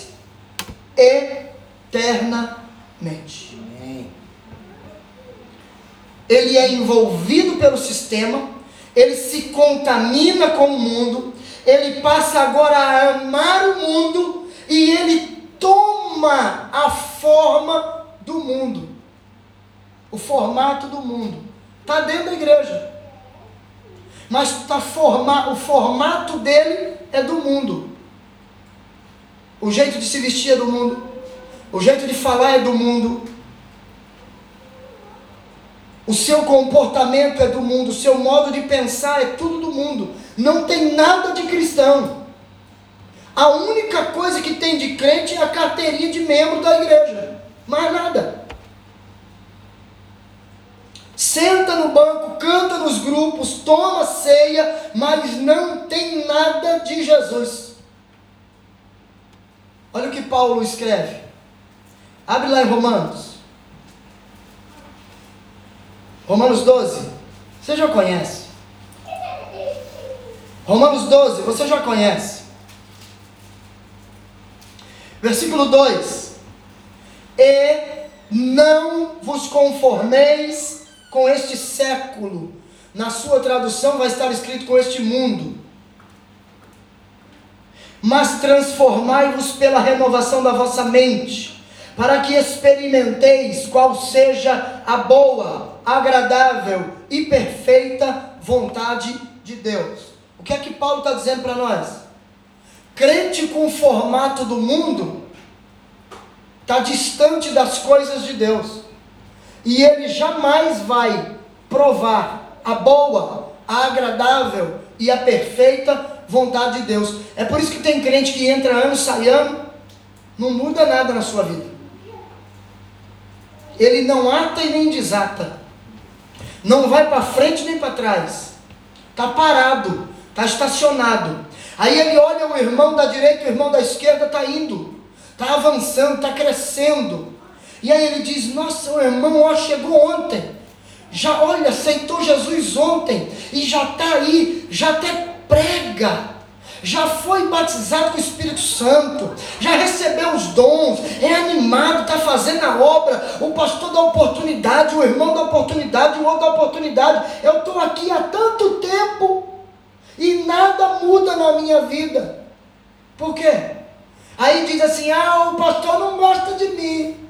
Speaker 1: eternamente. Ele é envolvido pelo sistema, ele se contamina com o mundo, ele passa agora a amar o mundo e ele toma a forma do mundo, o formato do mundo. Está dentro da igreja, mas tá forma, o formato dele é do mundo. O jeito de se vestir é do mundo, o jeito de falar é do mundo, o seu comportamento é do mundo, o seu modo de pensar é tudo do mundo. Não tem nada de cristão. A única coisa que tem de crente é a carteirinha de membro da igreja. Mais nada. Senta no banco, canta nos grupos, toma ceia, mas não tem nada de Jesus. Olha o que Paulo escreve. Abre lá em Romanos. Romanos 12, você já conhece. Romanos 12, você já conhece. Versículo 2: E não vos conformeis com este século. Na sua tradução vai estar escrito com este mundo. Mas transformai-vos pela renovação da vossa mente, para que experimenteis qual seja a boa, agradável e perfeita vontade de Deus. O que é que Paulo está dizendo para nós? Crente com o formato do mundo está distante das coisas de Deus. E ele jamais vai provar a boa, a agradável e a perfeita vontade de Deus. É por isso que tem crente que entra ano, sai ano, não muda nada na sua vida. Ele não ata e nem desata. Não vai para frente nem para trás. Está parado, está estacionado. Aí ele olha o irmão da direita, o irmão da esquerda está indo, está avançando, está crescendo. E aí ele diz: Nossa, o irmão ó, chegou ontem. Já olha, aceitou Jesus ontem e já está aí, já até prega já foi batizado com o Espírito Santo, já recebeu os dons, é animado, está fazendo a obra, o pastor dá oportunidade, o irmão dá oportunidade, o outro dá oportunidade. Eu estou aqui há tanto tempo e nada muda na minha vida. Por quê? Aí diz assim: ah, o pastor não gosta de mim.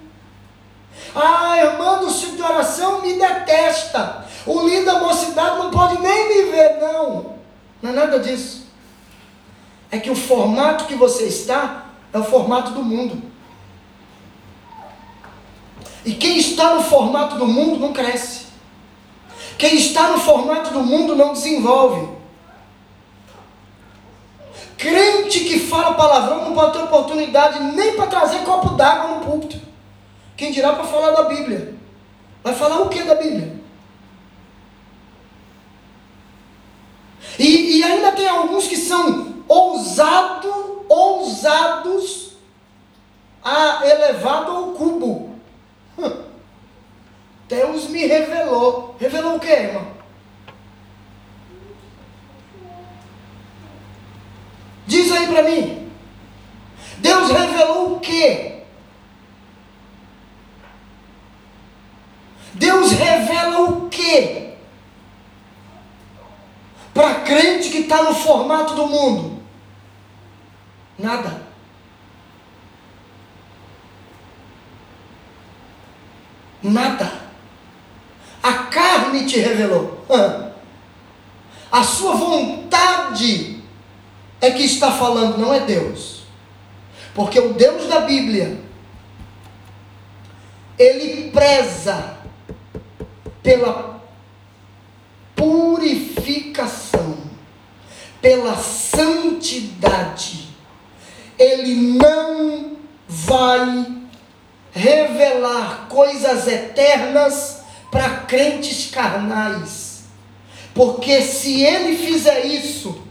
Speaker 1: Ah, irmã do ciclo de oração me detesta. O lindo da mocidade não pode nem me ver, não. Não é nada disso é que o formato que você está é o formato do mundo. E quem está no formato do mundo não cresce. Quem está no formato do mundo não desenvolve. Crente que fala palavrão não pode ter oportunidade nem para trazer copo d'água no púlpito. Quem dirá para falar da Bíblia? Vai falar o que da Bíblia? E, e ainda tem alguns que são ousado, ousados a elevado ao cubo. Deus me revelou. Revelou o que, irmão? Diz aí para mim. Deus revelou o que? Deus revela o que? Para crente que está no formato do mundo. Nada. Nada. A carne te revelou. A sua vontade é que está falando, não é Deus. Porque o Deus da Bíblia, ele preza pela purificação, pela santidade. Ele não vai revelar coisas eternas para crentes carnais. Porque se ele fizer isso,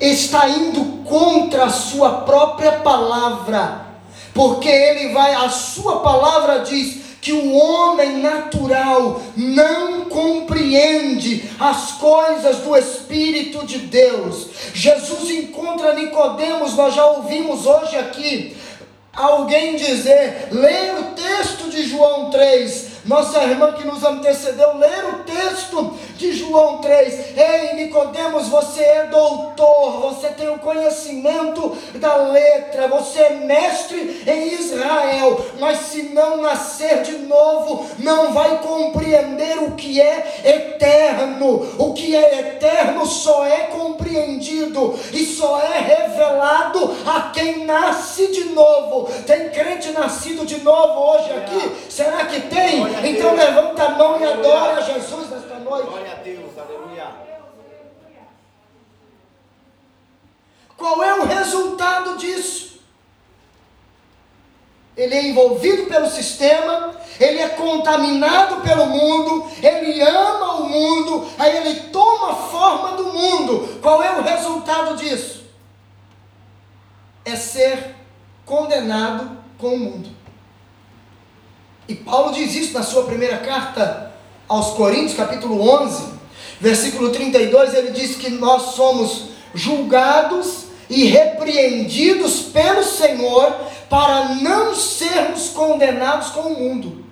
Speaker 1: está indo contra a sua própria palavra. Porque ele vai, a sua palavra diz que o homem natural não compreende as coisas do Espírito de Deus. Jesus encontra Nicodemos, nós já ouvimos hoje aqui, alguém dizer, ler o texto de João 3, nossa irmã que nos antecedeu, ler o texto de João 3. Ei, Nicodemos, você é doutor, você tem o conhecimento da letra, você é mestre em Israel, mas se não nascer de novo, não vai compreender o que é eterno. O que é eterno só é compreendido e só é revelado a quem nasce de novo. Tem crente nascido de novo hoje aqui? Será que tem? Então levanta a mão e adora Jesus nesta noite. Glória a Deus, aleluia. Qual é o resultado disso? Ele é envolvido pelo sistema, ele é contaminado pelo mundo, ele ama o mundo, aí ele toma a forma do mundo. Qual é o resultado disso? É ser condenado com o mundo. E Paulo diz isso na sua primeira carta aos Coríntios, capítulo 11, versículo 32, ele diz que nós somos julgados e repreendidos pelo Senhor para não sermos condenados com o mundo.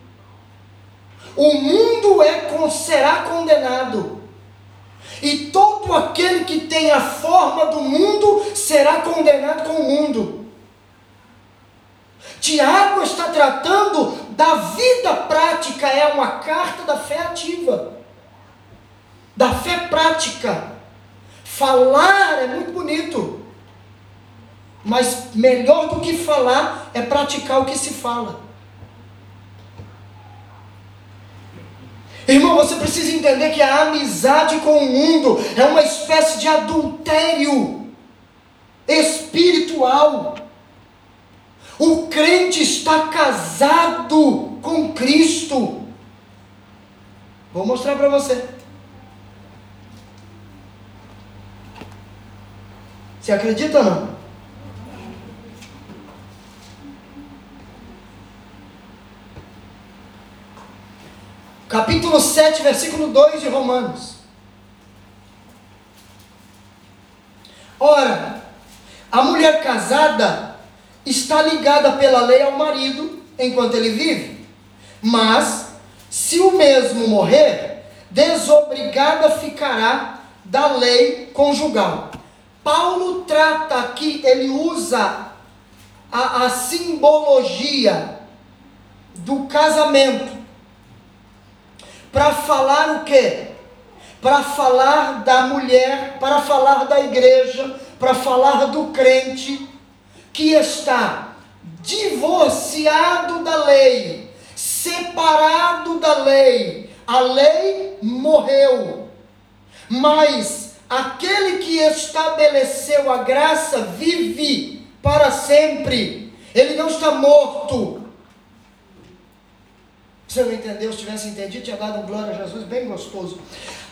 Speaker 1: O mundo é, será condenado. E todo aquele que tem a forma do mundo será condenado com o mundo. Tiago está tratando da vida prática, é uma carta da fé ativa, da fé prática. Falar é muito bonito, mas melhor do que falar é praticar o que se fala. Irmão, você precisa entender que a amizade com o mundo é uma espécie de adultério espiritual. O crente está casado com Cristo. Vou mostrar para você. Você acredita ou não? Capítulo 7, versículo 2 de Romanos. Ora, a mulher casada está ligada pela lei ao marido enquanto ele vive. Mas, se o mesmo morrer, desobrigada ficará da lei conjugal. Paulo trata aqui, ele usa a, a simbologia do casamento para falar o quê? Para falar da mulher, para falar da igreja, para falar do crente que está divorciado da lei, separado da lei, a lei morreu, mas aquele que estabeleceu a graça vive para sempre, ele não está morto. Você não entendeu? Se tivesse entendido, tinha dado um glória a Jesus bem gostoso.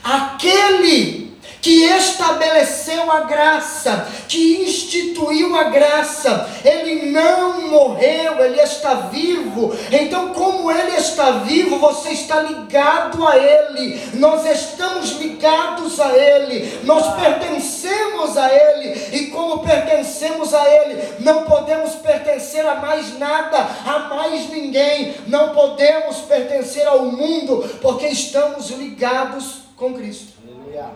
Speaker 1: Aquele que estabeleceu a graça, que instituiu a graça, ele não morreu, ele está vivo. Então, como ele está vivo, você está ligado a ele. Nós estamos ligados a ele. Nós pertencemos a ele. E como pertencemos a ele, não podemos pertencer a mais nada, a mais ninguém. Não podemos pertencer ao mundo, porque estamos ligados com Cristo. Aleluia.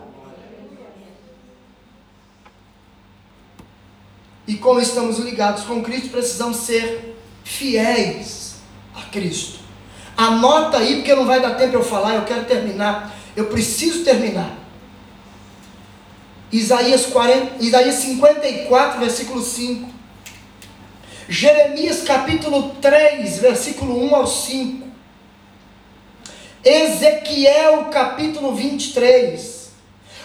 Speaker 1: E como estamos ligados com Cristo, precisamos ser fiéis a Cristo. Anota aí, porque não vai dar tempo eu falar, eu quero terminar. Eu preciso terminar. Isaías, 40, Isaías 54, versículo 5. Jeremias capítulo 3, versículo 1 ao 5. Ezequiel capítulo 23.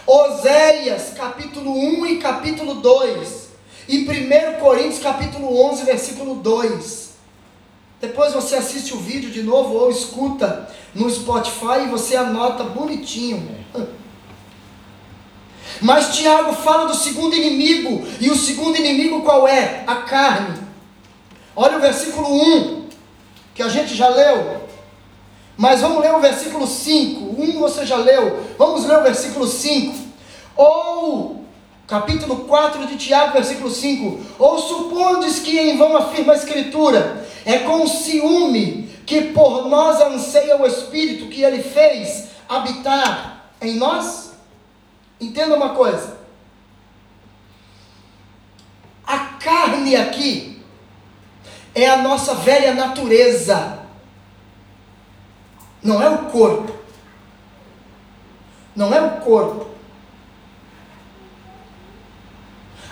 Speaker 1: Oséias capítulo 1 e capítulo 2. E 1 Coríntios capítulo 11, versículo 2. Depois você assiste o vídeo de novo ou escuta no Spotify e você anota bonitinho. Mas Tiago fala do segundo inimigo, e o segundo inimigo qual é? A carne. Olha o versículo 1, que a gente já leu. Mas vamos ler o versículo 5. 1 você já leu. Vamos ler o versículo 5. Ou, capítulo 4 de Tiago, versículo 5. Ou supondes que em vão afirma a Escritura, é com ciúme que por nós anseia o Espírito que ele fez habitar em nós? Entenda uma coisa. A carne aqui é a nossa velha natureza. Não é o corpo. Não é o corpo.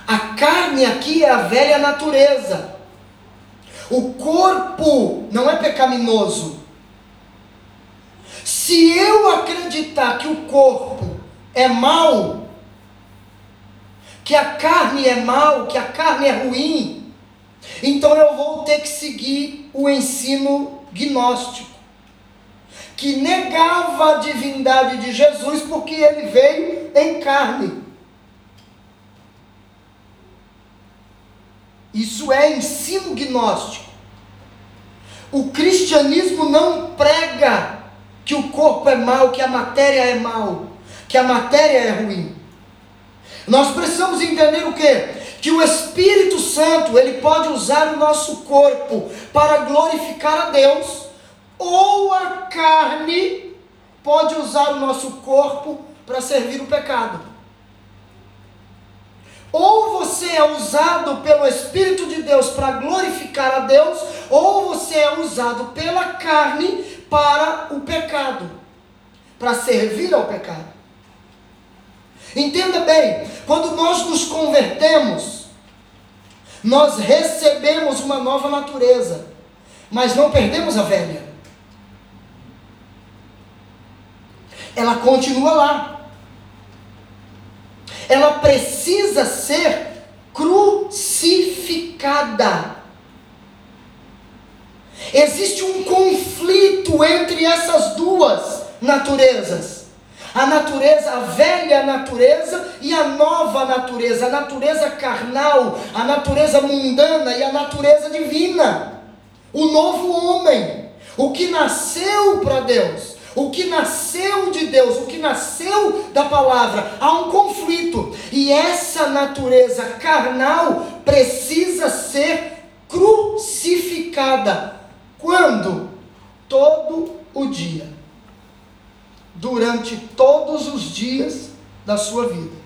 Speaker 1: A carne aqui é a velha natureza. O corpo não é pecaminoso. Se eu acreditar que o corpo é mal, que a carne é mal, que a carne é ruim, então eu vou ter que seguir o ensino gnóstico, que negava a divindade de Jesus porque ele veio em carne. Isso é ensino gnóstico. O cristianismo não prega que o corpo é mal, que a matéria é mal que a matéria é ruim. Nós precisamos entender o que? Que o Espírito Santo ele pode usar o nosso corpo para glorificar a Deus, ou a carne pode usar o nosso corpo para servir o pecado. Ou você é usado pelo Espírito de Deus para glorificar a Deus, ou você é usado pela carne para o pecado, para servir ao pecado. Entenda bem, quando nós nos convertemos, nós recebemos uma nova natureza, mas não perdemos a velha. Ela continua lá. Ela precisa ser crucificada. Existe um conflito entre essas duas naturezas a natureza, a velha natureza e a nova natureza, a natureza carnal, a natureza mundana e a natureza divina. O novo homem, o que nasceu para Deus, o que nasceu de Deus, o que nasceu da palavra, há um conflito. E essa natureza carnal precisa ser crucificada. Quando? Todo o dia durante todos os dias da sua vida.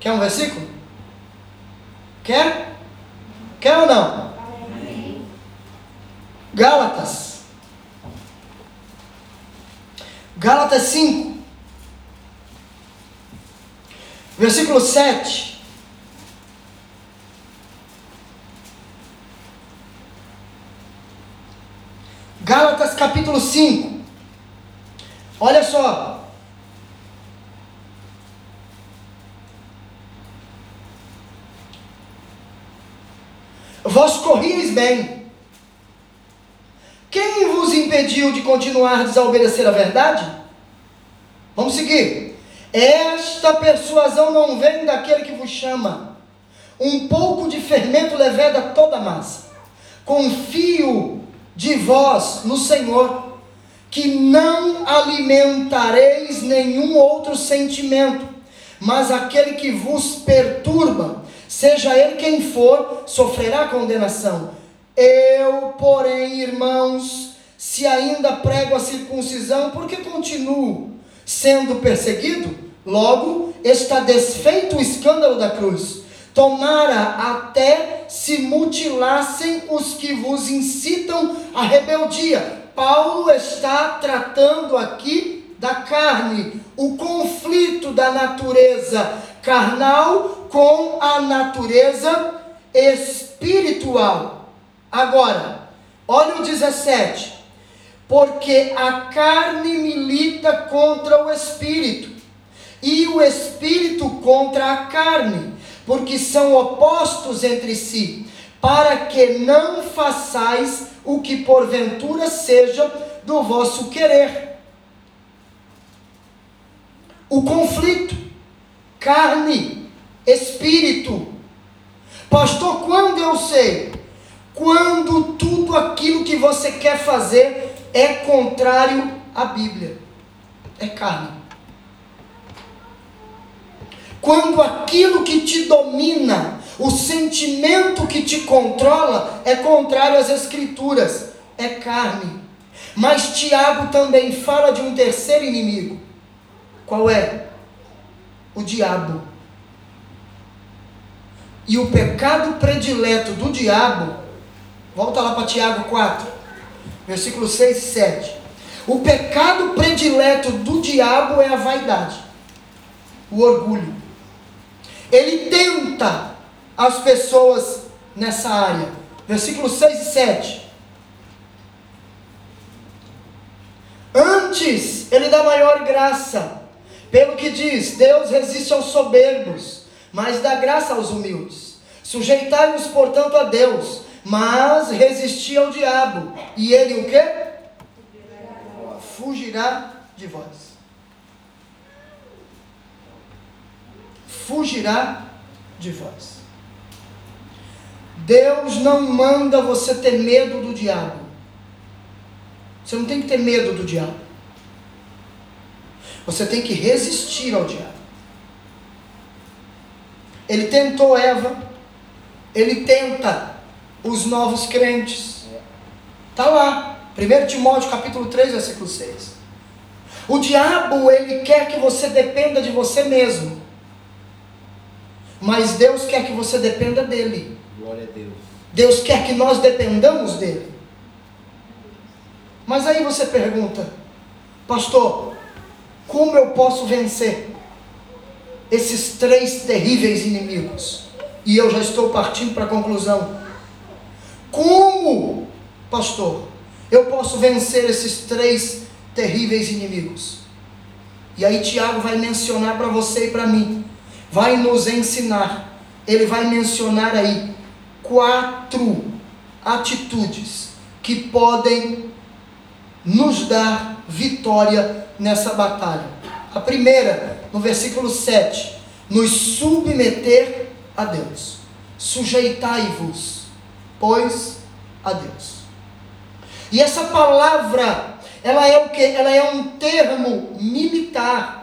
Speaker 1: Quer um versículo? Quer? Quer ou não? Gálatas. Gálatas 5. Versículo 7. Gálatas capítulo 5. Olha só. Vós corrieis bem. Quem vos impediu de continuar a desobedecer a verdade? Vamos seguir. Esta persuasão não vem daquele que vos chama. Um pouco de fermento leveda toda a massa. Confio de vós no Senhor que não alimentareis nenhum outro sentimento, mas aquele que vos perturba, seja ele quem for, sofrerá condenação. Eu, porém, irmãos, se ainda prego a circuncisão, porque continuo sendo perseguido? Logo está desfeito o escândalo da cruz. Tomara até se mutilassem os que vos incitam à rebeldia. Paulo está tratando aqui da carne, o conflito da natureza carnal com a natureza espiritual. Agora, olha o 17. Porque a carne milita contra o espírito, e o espírito contra a carne, porque são opostos entre si, para que não façais o que porventura seja do vosso querer. O conflito, carne, espírito. Pastor, quando eu sei? Quando tudo aquilo que você quer fazer é contrário à Bíblia, é carne. Quando aquilo que te domina, o sentimento que te controla, é contrário às Escrituras, é carne. Mas Tiago também fala de um terceiro inimigo. Qual é? O diabo. E o pecado predileto do diabo, volta lá para Tiago 4, versículos 6 e 7. O pecado predileto do diabo é a vaidade, o orgulho. Ele tenta as pessoas nessa área. Versículos 6 e 7. Antes, ele dá maior graça. Pelo que diz: Deus resiste aos soberbos, mas dá graça aos humildes. Sujeitai-vos, portanto, a Deus, mas resisti ao diabo, e ele o que? Fugirá de vós. fugirá de vós. Deus não manda você ter medo do diabo. Você não tem que ter medo do diabo. Você tem que resistir ao diabo. Ele tentou Eva, ele tenta os novos crentes. Está lá, 1 Timóteo capítulo 3, versículo 6. O diabo, ele quer que você dependa de você mesmo. Mas Deus quer que você dependa dele.
Speaker 2: Glória a Deus.
Speaker 1: Deus quer que nós dependamos dele. Mas aí você pergunta, pastor, como eu posso vencer esses três terríveis inimigos? E eu já estou partindo para a conclusão. Como, pastor, eu posso vencer esses três terríveis inimigos? E aí Tiago vai mencionar para você e para mim vai nos ensinar. Ele vai mencionar aí quatro atitudes que podem nos dar vitória nessa batalha. A primeira, no versículo 7, nos submeter a Deus. Sujeitai-vos, pois, a Deus. E essa palavra, ela é o que? Ela é um termo militar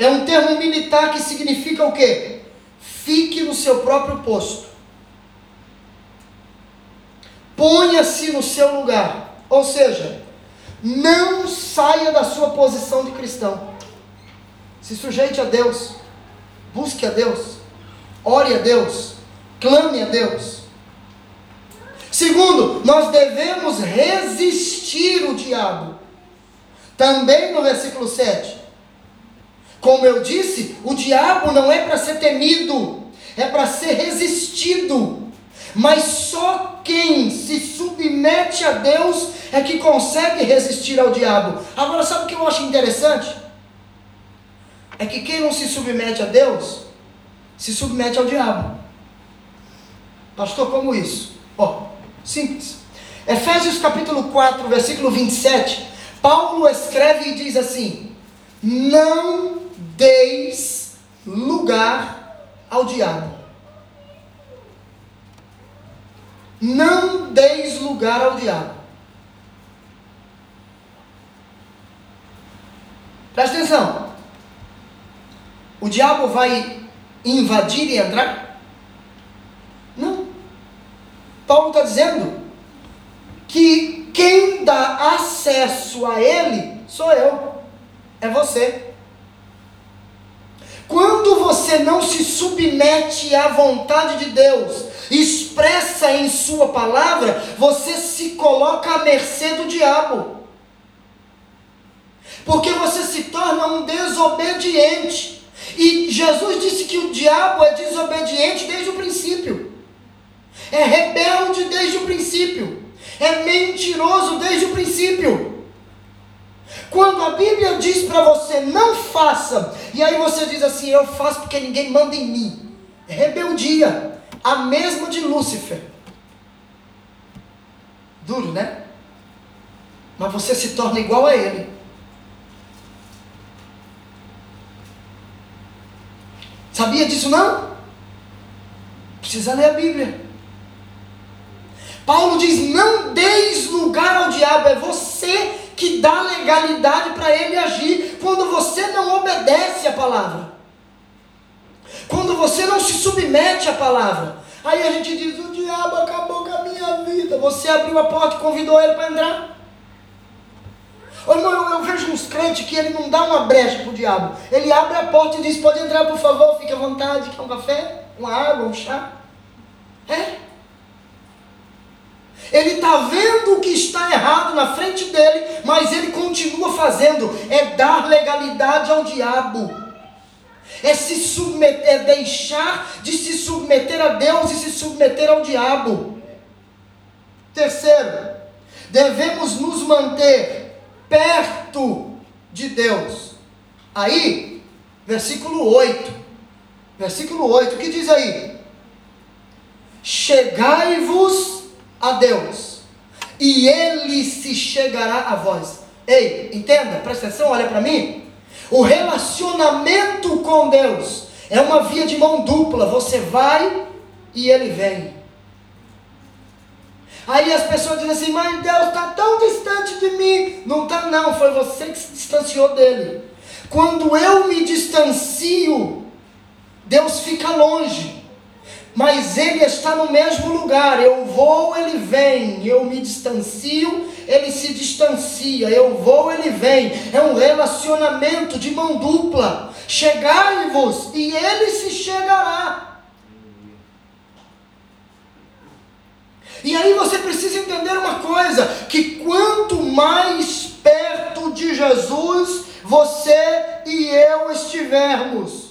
Speaker 1: é um termo militar que significa o quê? Fique no seu próprio posto. Ponha-se no seu lugar. Ou seja, não saia da sua posição de cristão. Se sujeite a Deus. Busque a Deus. Ore a Deus. Clame a Deus. Segundo, nós devemos resistir o diabo. Também no versículo 7. Como eu disse, o diabo não é para ser temido, é para ser resistido. Mas só quem se submete a Deus é que consegue resistir ao diabo. Agora, sabe o que eu acho interessante? É que quem não se submete a Deus, se submete ao diabo. Pastor, como isso? Ó, simples. Efésios capítulo 4, versículo 27, Paulo escreve e diz assim: Não deis lugar ao diabo. Não deis lugar ao diabo. Presta atenção. O diabo vai invadir e entrar? Não. Paulo está dizendo que quem dá acesso a ele sou eu, é você. Quando você não se submete à vontade de Deus, expressa em Sua palavra, você se coloca à mercê do diabo. Porque você se torna um desobediente. E Jesus disse que o diabo é desobediente desde o princípio, é rebelde desde o princípio, é mentiroso desde o princípio. Quando a Bíblia diz para você não faça, e aí você diz assim, eu faço porque ninguém manda em mim. É rebeldia, a mesma de Lúcifer. Duro, né? Mas você se torna igual a ele. Sabia disso não? Precisa ler a Bíblia. Paulo diz: não deis lugar ao diabo, é você que dá legalidade para ele agir quando você não obedece a palavra. Quando você não se submete à palavra. Aí a gente diz: o diabo acabou com a minha vida. Você abriu a porta e convidou ele para entrar. Irmão, eu, eu, vejo uns crentes que ele não dá uma brecha para o diabo. Ele abre a porta e diz: pode entrar, por favor, fique à vontade. Quer um café? Uma água, um chá? É? Ele está vendo o que está errado na frente dele, mas ele continua fazendo. É dar legalidade ao diabo. É se submeter, é deixar de se submeter a Deus e se submeter ao diabo. Terceiro, devemos nos manter perto de Deus. Aí, versículo 8. Versículo 8, o que diz aí? Chegai-vos a Deus, e Ele se chegará a vós. Ei, entenda, presta atenção, olha para mim. O relacionamento com Deus é uma via de mão dupla. Você vai e Ele vem. Aí as pessoas dizem assim, mas Deus está tão distante de mim. Não está não, foi você que se distanciou dele. Quando eu me distancio, Deus fica longe mas ele está no mesmo lugar. Eu vou, ele vem. Eu me distancio, ele se distancia. Eu vou, ele vem. É um relacionamento de mão dupla. Chegai-vos e ele se chegará. E aí você precisa entender uma coisa: que quanto mais perto de Jesus você e eu estivermos,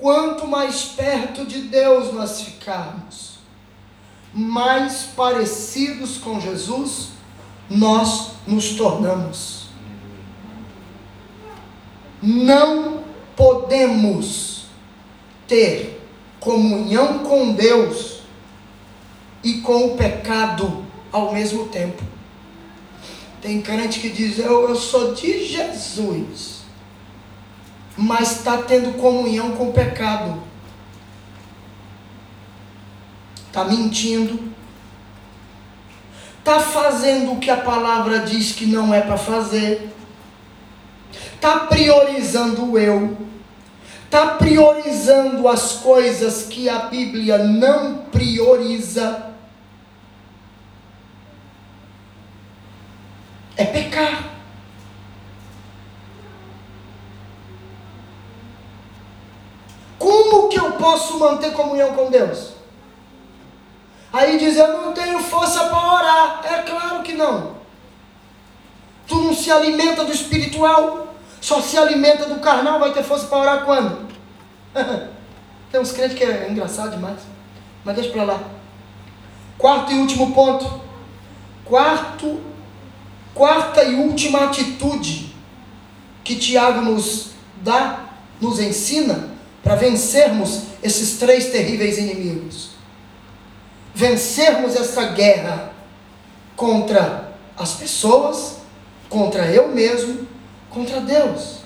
Speaker 1: Quanto mais perto de Deus nós ficarmos, mais parecidos com Jesus nós nos tornamos. Não podemos ter comunhão com Deus e com o pecado ao mesmo tempo. Tem crente que diz: Eu, eu sou de Jesus mas está tendo comunhão com o pecado. Está mentindo. Está fazendo o que a palavra diz que não é para fazer. Está priorizando o eu. Está priorizando as coisas que a Bíblia não prioriza. É pecar. Como que eu posso manter comunhão com Deus? Aí diz, eu não tenho força para orar. É claro que não. Tu não se alimenta do espiritual, só se alimenta do carnal, vai ter força para orar quando? Tem uns crentes que é engraçado demais. Mas deixa para lá. Quarto e último ponto. Quarto, quarta e última atitude que Tiago nos dá, nos ensina, para vencermos esses três terríveis inimigos. Vencermos essa guerra contra as pessoas, contra eu mesmo, contra Deus.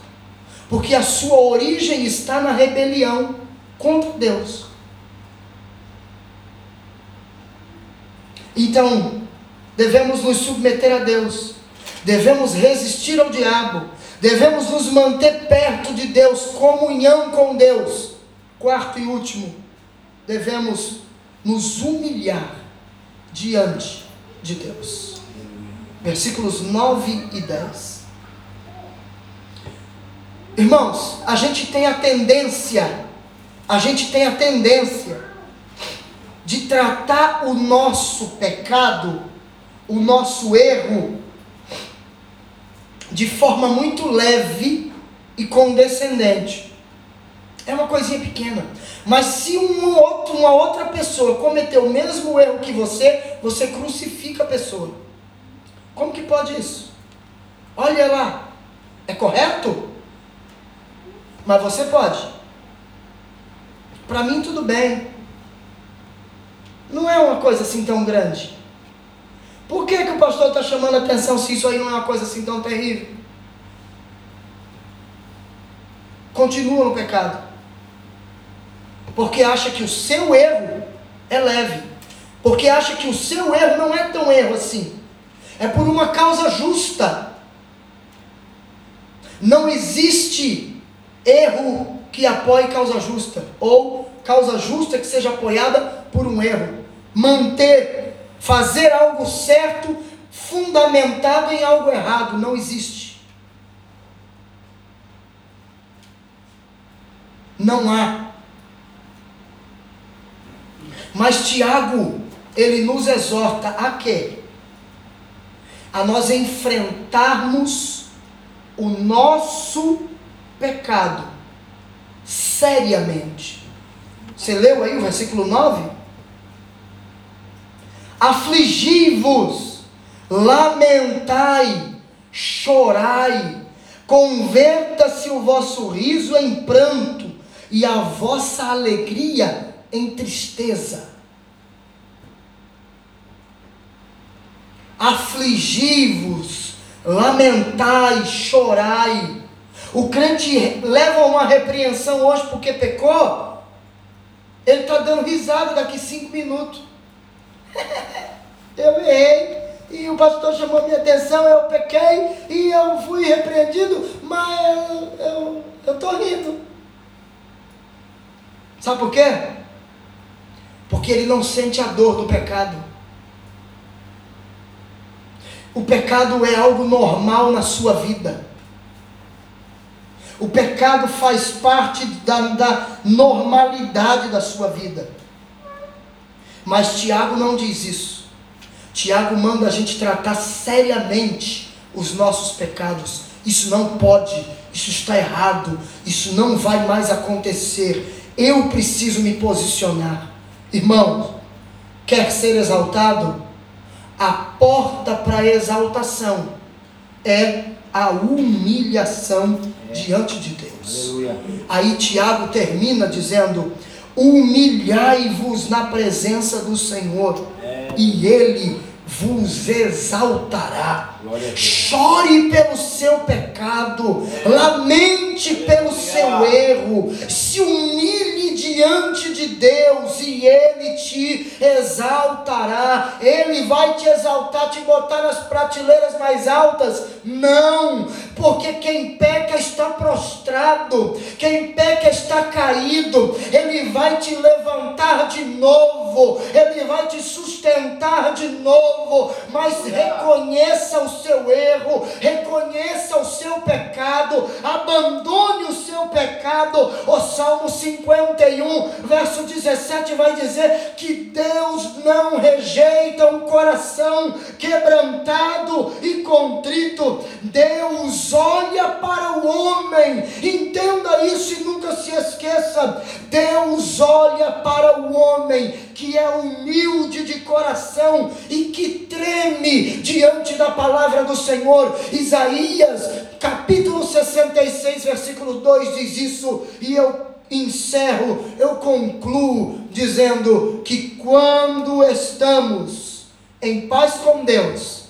Speaker 1: Porque a sua origem está na rebelião contra Deus. Então, devemos nos submeter a Deus, devemos resistir ao diabo, Devemos nos manter perto de Deus, comunhão com Deus. Quarto e último, devemos nos humilhar diante de Deus. Versículos 9 e 10. Irmãos, a gente tem a tendência, a gente tem a tendência de tratar o nosso pecado, o nosso erro, de forma muito leve e condescendente. É uma coisinha pequena. Mas se um outro, uma outra pessoa cometeu o mesmo erro que você, você crucifica a pessoa. Como que pode isso? Olha lá. É correto? Mas você pode. Para mim tudo bem. Não é uma coisa assim tão grande. Por que, que o pastor está chamando a atenção se isso aí não é uma coisa assim tão terrível? Continua no pecado. Porque acha que o seu erro é leve. Porque acha que o seu erro não é tão erro assim. É por uma causa justa. Não existe erro que apoie causa justa. Ou causa justa que seja apoiada por um erro. Manter, fazer algo certo, fundamentado em algo errado. Não existe. Não há. Mas Tiago, ele nos exorta a quê? A nós enfrentarmos o nosso pecado seriamente. Você leu aí o versículo 9? Afligi-vos, lamentai, chorai, converta-se o vosso riso em pranto e a vossa alegria em tristeza. Afligi-vos, lamentai, chorai. O crente leva uma repreensão hoje porque pecou, ele está dando risada daqui cinco minutos. eu errei, e o pastor chamou minha atenção, eu pequei, e eu fui repreendido, mas eu estou rindo. Sabe por quê? porque ele não sente a dor do pecado. O pecado é algo normal na sua vida. O pecado faz parte da, da normalidade da sua vida. Mas Tiago não diz isso. Tiago manda a gente tratar seriamente os nossos pecados. Isso não pode, isso está errado, isso não vai mais acontecer. Eu preciso me posicionar. Irmãos, quer ser exaltado? A porta para a exaltação é a humilhação é. diante de Deus. Aleluia. Aí Tiago termina dizendo: Humilhai-vos na presença do Senhor, é. e Ele vos exaltará. Chore pelo seu pecado, lamente pelo seu erro, se humilhe diante de Deus e Ele te exaltará. Ele vai te exaltar, te botar nas prateleiras mais altas? Não, porque quem peca está prostrado, quem peca está caído. Ele vai te levantar de novo, Ele vai te sustentar de novo, mas reconheça o seu erro, reconheça o seu pecado, abandone o seu pecado. O Salmo 51, verso 17 vai dizer que Deus não rejeita um coração quebrantado e contrito. Deus olha para o homem, entenda isso e nunca se esqueça. Deus olha para o homem que é humilde de coração e que treme diante da palavra do Senhor. Isaías, capítulo 66, versículo 2 diz isso, e eu encerro, eu concluo dizendo que quando estamos em paz com Deus,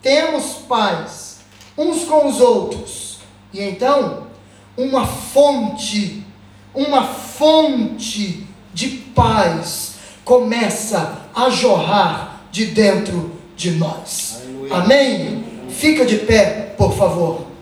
Speaker 1: temos paz uns com os outros, e então uma fonte, uma fonte de paz começa a jorrar de dentro de nós. Aleluia. Amém? Fica de pé, por favor.